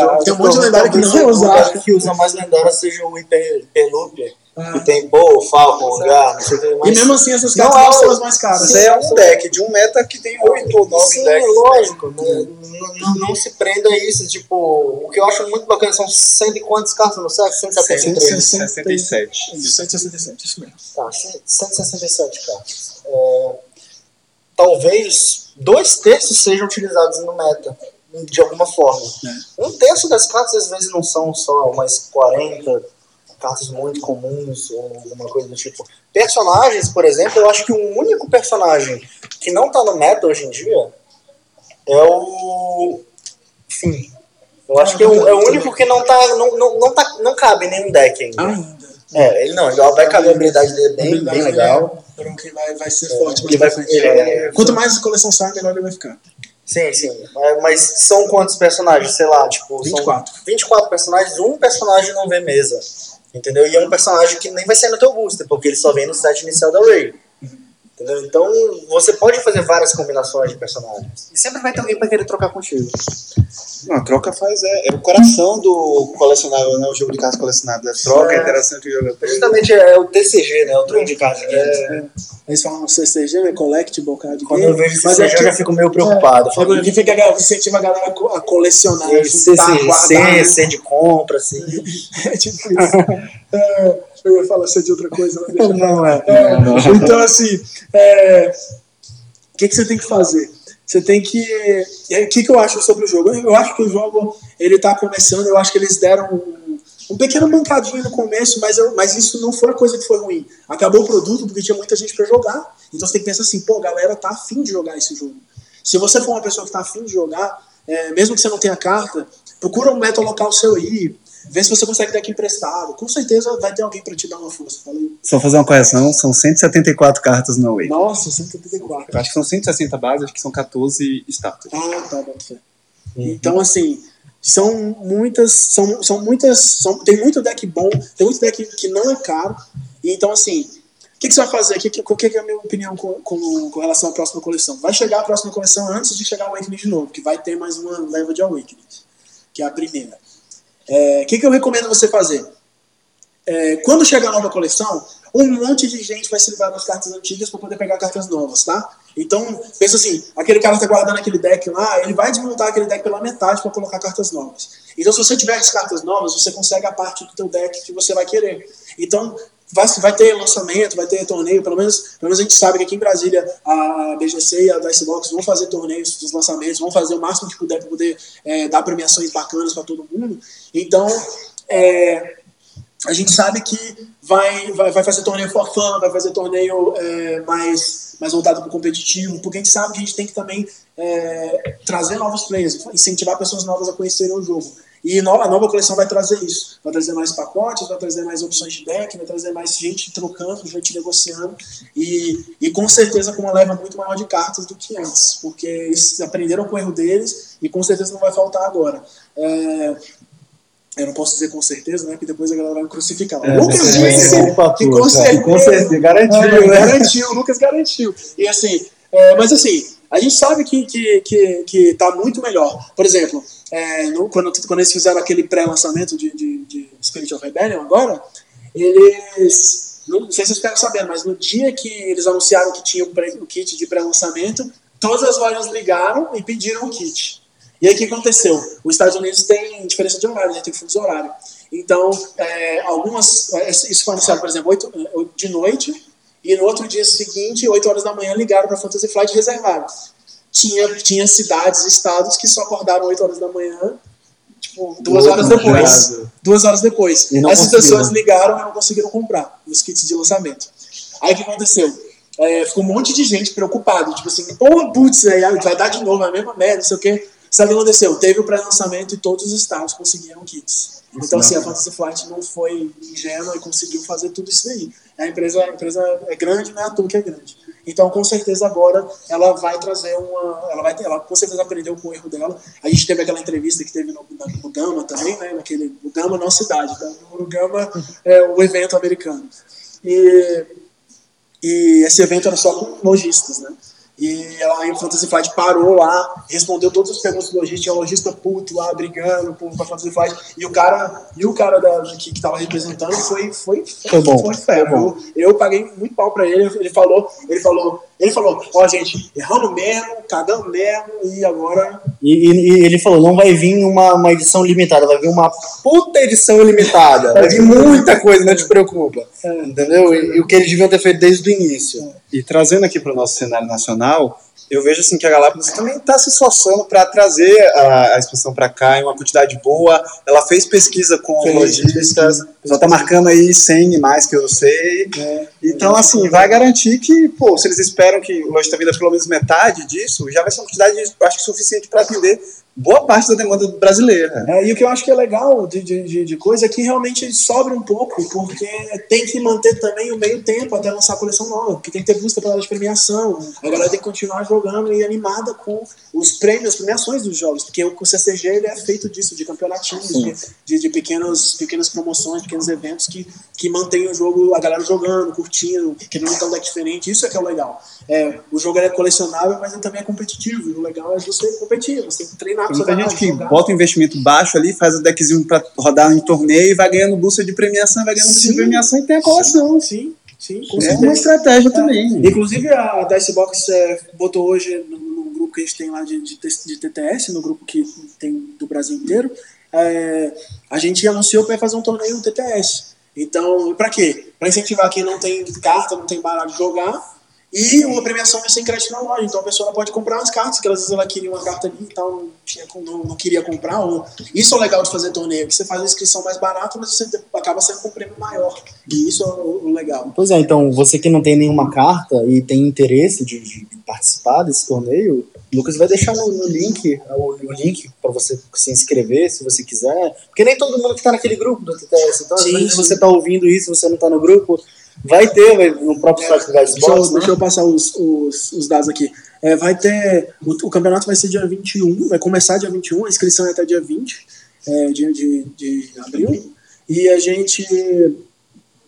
jogo. Tem um monte de lendário que não o usa. deck que usa mais lendária seja o Hyper, Que tem Bow, Falcon, Gar, não sei o que E mesmo assim, essas Não cartas é não são as mais caras. Isso é um deck de um meta que tem oito ou nove Sim, decks. é lógico. né? Não, não- não se prenda a isso. Tipo, o que eu acho muito bacana são cento e quantas cartas no set? 173. 67. 167, isso mesmo. Tá, 167 cartas. É, talvez dois terços sejam utilizados no meta, de alguma forma. Um terço das cartas às vezes não são só umas 40 cartas muito comuns ou alguma coisa do tipo. Personagens, por exemplo, eu acho que o único personagem que não tá no meta hoje em dia é o Finn. Eu acho que é o, é o único que não tá, não, não, não, tá, não cabe em nenhum deck ainda. Ainda. É, ele não, ele vai caber a habilidade dele bem, bem legal. É, que vai, vai ser forte. Porque mais vai- ele é- Quanto mais a coleção sai, melhor ele vai ficar. Sim, sim. Mas, mas são quantos personagens? Sei lá, tipo. 24. São 24 personagens, um personagem não vê mesa. Entendeu? E é um personagem que nem vai sair no teu booster, porque ele só vem no set inicial da Raid. Entendeu? Então você pode fazer várias combinações de personagens. E sempre vai ter alguém pra querer trocar contigo. Não, a troca faz. É, é o coração do colecionável, né? O jogo de cartas colecionável. A troca, É. interação entre o jogador. Justamente é o TCG, né? O Trade Card Games. Eles falam CCG, né? Collectible Card Quando eu vejo é eu que- já fico meio preocupado. É porque fica a galera- incentiva a galera a co- a colecionar. CCG, né? C de compra, assim. É tipo isso. É, eu ia falar ser de outra coisa, mas deixa Não é. É, Então, assim, é, o que, que você tem que fazer? Você tem que. aí, O que, que eu acho sobre o jogo? Eu acho que o jogo ele tá começando, eu acho que eles deram um, um pequeno mancadinho no começo, mas, eu, mas isso não foi a coisa que foi ruim. Acabou o produto porque tinha muita gente para jogar. Então você tem que pensar assim, pô, a galera tá afim de jogar esse jogo. Se você for uma pessoa que tá afim de jogar, é, mesmo que você não tenha carta, procura um meta local seu aí, vê se você consegue deck emprestado. Com certeza vai ter alguém para te dar uma força. Falei, Só fazer uma correção, são 174 cartas no Way. nossa, 184. Eu acho que são 160 bases, acho que são 14 status. Ah, tá, bota fé. Então, assim, são muitas. São, são muitas. São, tem muito deck bom, tem muito deck que não é caro. E, então, assim, que, que você vai fazer? O que, que, qual que é a minha opinião com, com, com relação à próxima coleção? Vai chegar a próxima coleção antes de chegar o Awakening de novo, que vai ter mais uma leva de Awakening, que é a primeira. É, O que, que eu recomendo você fazer? É, quando chegar a nova coleção, um monte de gente vai se livrar das cartas antigas para poder pegar cartas novas, tá? Então, pensa assim, aquele cara tá guardando aquele deck lá, ele vai desmontar aquele deck pela metade para colocar cartas novas. Então, se você tiver as cartas novas, você consegue a parte do teu deck que você vai querer. Então, vai, vai ter lançamento, vai ter torneio, pelo menos, pelo menos a gente sabe que aqui em Brasília a BGC e a Dicebox vão fazer torneios dos lançamentos, vão fazer o máximo que puder para poder é, dar premiações bacanas para todo mundo. Então, é, a gente sabe que vai, vai, vai fazer torneio for fun, vai fazer torneio é, mais, mais voltado para o competitivo, porque a gente sabe que a gente tem que também é, trazer novos players, incentivar pessoas novas a conhecerem o jogo. E a nova coleção vai trazer isso. Vai trazer mais pacotes, vai trazer mais opções de deck, vai trazer mais gente trocando, gente negociando. E, e com certeza com uma leva muito maior de cartas do que antes. Porque eles aprenderam com o erro deles e com certeza não vai faltar agora. É, eu não posso dizer com certeza, né? Porque depois a galera vai me crucificar. É, Lucas vai disse ser culpa que tua, com cara. certeza. Com certeza, garantiu, É, né? garantiu, Lucas garantiu. E assim, é, mas assim, a gente sabe que, que, que, que tá muito melhor. Por exemplo, é, no- quando, quando eles fizeram aquele pré-lançamento de, de, de Spirit of Rebellion agora, eles. Não sei se vocês ficaram sabendo, mas no dia que eles anunciaram que tinha o, kit de pré-lançamento, todas as lojas ligaram e pediram o kit. E aí o que aconteceu? Os Estados Unidos tem diferença de horário, né? tem fuso horário. Então, é, algumas. é, Isso foi anunciado, por exemplo, 8, de noite, e no outro dia seguinte, 8 horas da manhã, ligaram para Fantasy Flight e reservaram. Tinha, tinha cidades, estados que só acordaram 8 horas da manhã, tipo, duas horas depois. Duas horas depois. Essas pessoas ligaram e não conseguiram comprar os kits de lançamento. Aí o que aconteceu? É, ficou um monte de gente preocupado, tipo assim, pô, putz, aí vai dar de novo a mesma merda, não sei o quê. Sabe o que aconteceu? Teve o pré-lançamento e todos os estados conseguiram kits. Então, assim, a Fantasy Flight não foi ingênua e conseguiu fazer tudo isso aí. A empresa, a empresa é grande, é à toa que é grande. Então, com certeza, agora ela vai trazer uma. Ela, vai ela com certeza aprendeu com o erro dela. A gente teve aquela entrevista que teve no, na- no Gama também, né? Naquele, o Gama, nossa cidade, tá? O Gama é o evento americano. E, e esse evento era só com lojistas, né? E ela em Fantasy Flight parou lá, respondeu todas as perguntas do lojista, tinha um lojista puto lá brigando com a Fantasy Flight. E o cara, e o cara da, que, que tava representando foi foi Foi bom, Foi foi bom. Eu, eu paguei muito pau pra ele, ele falou, ele falou, ele falou, ó, gente, erramos mesmo, cagamos mesmo, e agora E, e- e ele falou, não vai vir uma, uma edição limitada, vai vir uma puta edição ilimitada. Vai vir muita coisa, não te preocupa. Entendeu? E, e o que eles deviam ter feito desde o início. E trazendo aqui para o nosso cenário nacional, eu vejo assim que a Galápagos também está se esforçando para trazer a, a exposição para cá em uma quantidade boa. Ela fez pesquisa com Fez, lojistas, o pessoal está marcando aí 100 mais que eu sei. É, então, assim, vai garantir que, pô, se eles esperam que o loja venda pelo menos metade disso, já vai ser uma quantidade, acho que suficiente para atender boa parte da demanda brasileira. É, e o que eu acho que é legal de, de, de- coisa é que realmente sobra um pouco, porque tem que manter também o meio tempo até lançar a coleção nova, porque tem que ter busca pela de premiação, a galera tem que continuar jogando e animada com os prêmios, as premiações dos jogos, porque o CCG ele é feito disso, de campeonatinhos, de, de, de pequenos, pequenas promoções, pequenos eventos que, que mantêm o jogo, a galera jogando, curtindo, querendo um deck diferente, isso é que é o legal. É, o jogo é colecionável, mas ele também é competitivo, e o legal é você competir, você tem que treinar Tem muita gente que bota um investimento baixo ali, faz o deckzinho pra rodar em torneio e vai ganhando bolsa de premiação, vai ganhando bolsa de Sim. premiação e tem a coleção. Sim, sim, com É uma estratégia também. Inclusive a Dicebox é, botou hoje no, no grupo que a gente tem lá de, de, de TTS, no grupo que tem do Brasil inteiro, é, a gente anunciou para fazer um torneio no TTS. Então, para quê? Para incentivar quem não tem carta, não tem baralho de jogar. E uma premiação vai ser em crédito na loja. Então a pessoa pode comprar as cartas, que às vezes ela queria uma carta ali e tal, não, não, queria comprar. Ou... Isso é legal de fazer torneio, que você faz a inscrição mais barata, mas você acaba sendo com um prêmio maior. E isso é o, legal. Pois é, então, você que não tem nenhuma carta e tem interesse de, de participar desse torneio, o Lucas vai deixar no, no link o, o link para você se inscrever, se você quiser. Porque nem todo mundo que tá naquele grupo do TTS. Então, Sim, você tá ouvindo isso, você não tá no grupo, vai ter vai, no próprio site do Deixa eu, Xbox, né? deixa eu passar os, os, os dados aqui. É, vai ter. O, o campeonato vai ser dia 21, vai começar dia 21, a inscrição é até dia 20 é, de, de, de abril. E a gente.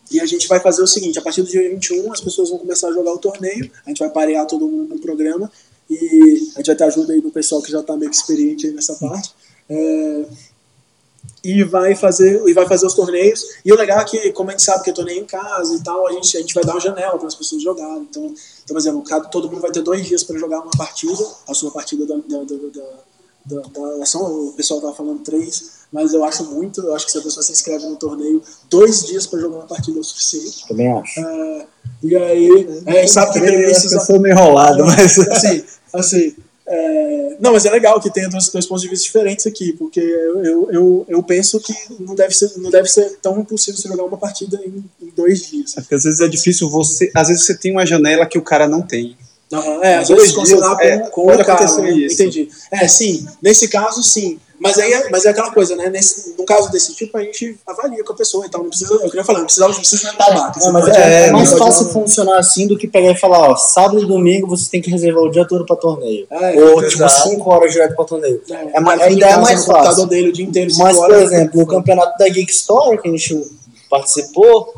E a gente vai fazer o seguinte: a partir do dia 21, as pessoas vão começar a jogar o torneio, a gente vai parear todo mundo no programa e a gente vai ter ajuda aí do pessoal que já está meio experiente nessa parte. É, e vai fazer e vai fazer os torneios. E o legal é que, como a gente sabe que é torneio em casa e tal, a gente, a gente vai dar uma janela para as pessoas jogarem. Então, então, por exemplo, cada- todo mundo vai ter dois dias para jogar uma partida, a sua partida da, da, da, da, da, da ação. O pessoal tava falando três, mas eu acho muito. Eu acho que se a pessoa se inscreve no torneio, dois dias para jogar uma partida é o suficiente. Também acho. É, e aí, é, sabe que tem esses. Eu sou meio enrolado, mas. assim, assim é, não, mas é legal que tenha dois, dois pontos de vista diferentes aqui, porque eu, eu, eu, penso que não deve, ser, não deve ser tão impossível você jogar uma partida em, em dois dias. Porque às vezes é difícil você. Às vezes você tem uma janela que o cara não tem. Não, é, às Dois vezes dias, é, com, com pode o cara, né? isso. Entendi. É, sim, nesse caso, sim. Mas aí é, mas é aquela coisa, né? Nesse, no caso desse tipo, a gente avalia com a pessoa, então não precisa, eu queria falar, não precisa, não precisa dar babaca. Não, mas é, é mais fácil funcionar assim do que pegar e falar, ó, sábado e domingo você tem que reservar o dia todo pra torneio. É, Ou, tipo, 5 horas direto pra torneio. É, É mais- é mais no computador fácil. dele o dia inteiro, Mas, por horas, exemplo, no campeonato da Geek Store, que a gente participou,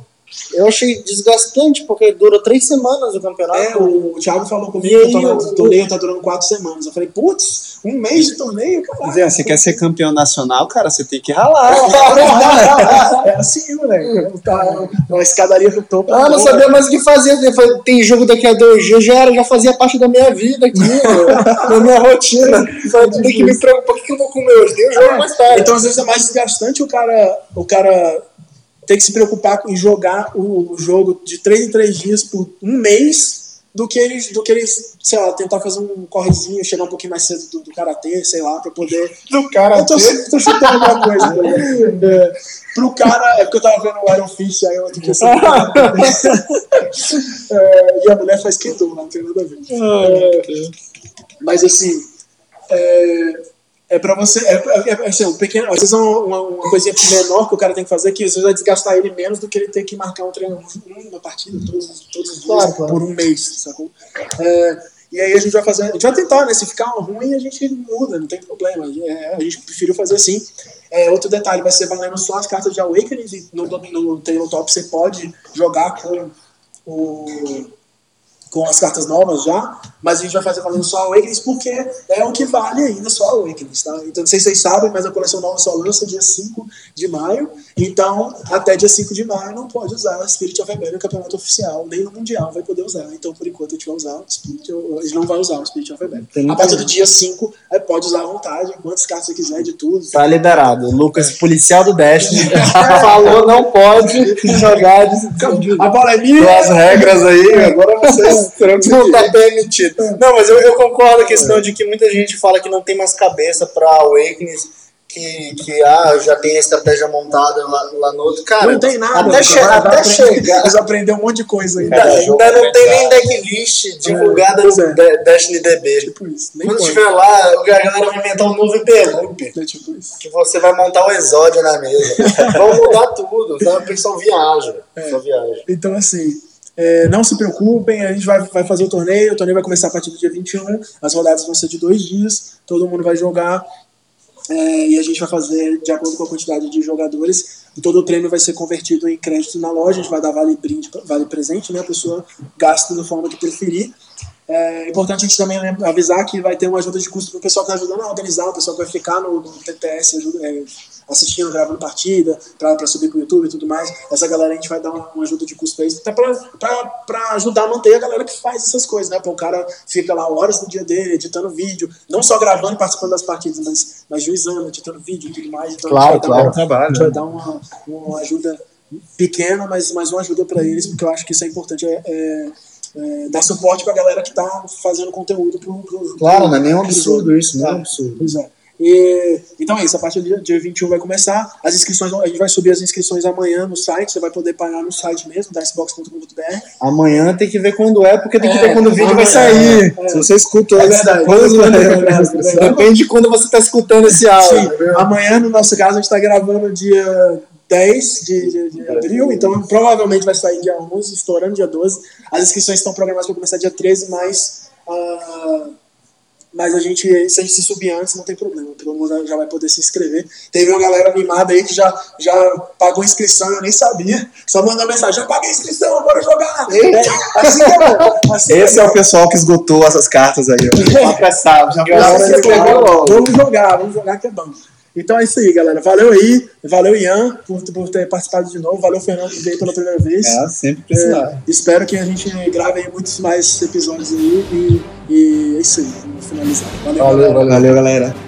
eu achei desgastante, porque dura três semanas o campeonato. É, o, o Thiago falou comigo que o torneio, o- o torneio tá durando quatro semanas. Eu falei, putz, um mês de torneio, caralho. dizer, você quer ser campeão nacional, cara, você tem que ralar. É assim, moleque. Tá, uma escadaria pro topo. Ah, não sabia mais o que fazer. Eu Tem jogo daqui a dois dias, já era, já fazia parte da minha vida aqui, da minha rotina. Tem que me preocupar, o que que eu vou comer hoje? Tem um jogo mais tarde. Então, às vezes, é mais desgastante o cara, o cara ter que se preocupar em jogar o, jogo de três em três dias por um mês do que ele, do que ele sei lá, tentar fazer um correzinho, chegar um pouquinho mais cedo do, do karatê, sei lá, pra poder. do cara. Eu tô, tô chutando alguma coisa. né? É, pro cara, é porque eu tava vendo o Iron Fist aí ontem que é, E a mulher faz kendo, não tem nada a ver. É, mas assim, é, é pra você. É, é, é, assim, um pequeno, às vezes é uma, uma, coisinha menor que o cara tem que fazer que às vezes vai desgastar ele menos do que ele ter que marcar um treino, uma partida todos, todos os dias Claro, por um mês, sacou? É, e aí a gente vai fazer, a gente vai tentar, né? Se ficar ruim, a gente muda, não tem problema. É, a gente preferiu fazer assim. É, outro detalhe, vai ser valendo só as cartas de Awakening. e No, no, no Tabletop você pode jogar com o com as cartas novas já, mas a gente vai fazer valendo só Awakenings porque é o que vale ainda só Awakenings, tá? Então não sei se vocês sabem, mas a coleção nova só lança dia 5 de maio, então até dia 5 de maio não pode usar Spirit of Rebellion no campeonato oficial, nem no Mundial vai poder usar, então por enquanto a gente vai usar o Spirit, a não vai usar o Spirit of Rebellion. Tem A partir do dia 5, aí pode usar à vontade, quantas cartas você quiser, de tudo. Tá liberado. O Lucas, policial do Destiny, falou não pode jogar de, A bola é minha! as regras aí, agora vocês não tá permitido. Não, mas eu, eu concordo com a questão de que muita gente fala que não tem mais cabeça pra Awakenings, que, que ah, já tem a estratégia montada lá, lá no outro. Cara, Não tem nada. até, cara. che até chegar. Eles aprenderam um monte de coisa ainda. Ainda, jogo ainda não é tem nem decklist divulgada Pois no é. De- Destiny DB. Tipo isso. Quando estiver lá, a galera vai inventar um novo hyperloop. É tipo isso. Que você vai montar o exódio na mesa. Vão mudar tudo, sabe? Porque só viaja. Só viaja. Então, assim, é, não se preocupem, a gente vai, vai fazer o torneio. O torneio vai começar a partir do dia 21. As rodadas vão ser de dois dias. Todo mundo vai jogar. é, e a gente vai fazer de acordo com a quantidade de jogadores. Todo o prêmio vai ser convertido em crédito na loja. A gente vai dar vale brinde, vale presente, né? A pessoa gasta da forma que preferir. É importante a gente também lembra- avisar que vai ter uma ajuda de custo para o pessoal que está ajudando a organizar, o pessoal que vai ficar no, no TTS ajuda- é, assistindo, gravando partida, para subir para o YouTube e tudo mais. Essa galera a gente vai dar uma, uma ajuda de custo aí, até para ajudar a manter a galera que faz essas coisas, né? Pô, o cara fica lá horas do dia dele, editando vídeo, não só gravando e participando das partidas, mas, mas juizando, editando vídeo e tudo mais. Então Claro, a gente vai claro. dar, uma- Trabalho, a gente vai né? dar uma, uma ajuda pequena, mas, mas uma ajuda para eles, porque eu acho que isso é importante. É, é, é, dar suporte pra galera que tá fazendo conteúdo pro, pro Claro, não é nenhum pro absurdo isso, não é um absurdo. Pois é. E, então é isso, a partir do dia, dia 21 vai começar. As inscrições, a gente vai subir as inscrições amanhã no site, você vai poder pagar no site mesmo, da xbox.com.br. Amanhã tem que ver quando é, porque tem que É, ver quando o vídeo vai sair. É. Se você escuta É esse- verdade. quando É é verdade. Depende de quando você está escutando esse áudio. Amanhã, no nosso caso, a gente está gravando dia 10 de, de, de abril, então provavelmente vai sair dia 11, estourando dia 12. As inscrições estão programadas para começar dia 13, mas ah, Mas a gente, se a gente se subir antes, não tem problema. Todo mundo já vai poder se inscrever. Teve uma galera animada aí que já, já pagou inscrição, eu nem sabia. Só mandou mensagem, já paguei inscrição, bora jogar. É, assim que é bom. Assim que Esse é o pessoal que esgotou essas cartas aí, ó. Já apressado, já é bom. Vamos jogar, vamos jogar que é bom. Então é isso aí, galera. Valeu aí. Valeu, Ian, por, por ter participado de novo. Valeu, Fernando, que veio pela primeira vez. É, sempre precisar. É, espero que a gente grave aí muitos mais episódios aí. E, e é isso aí. Vamos finalizar. Valeu, Valeu, galera. valeu. Valeu, galera.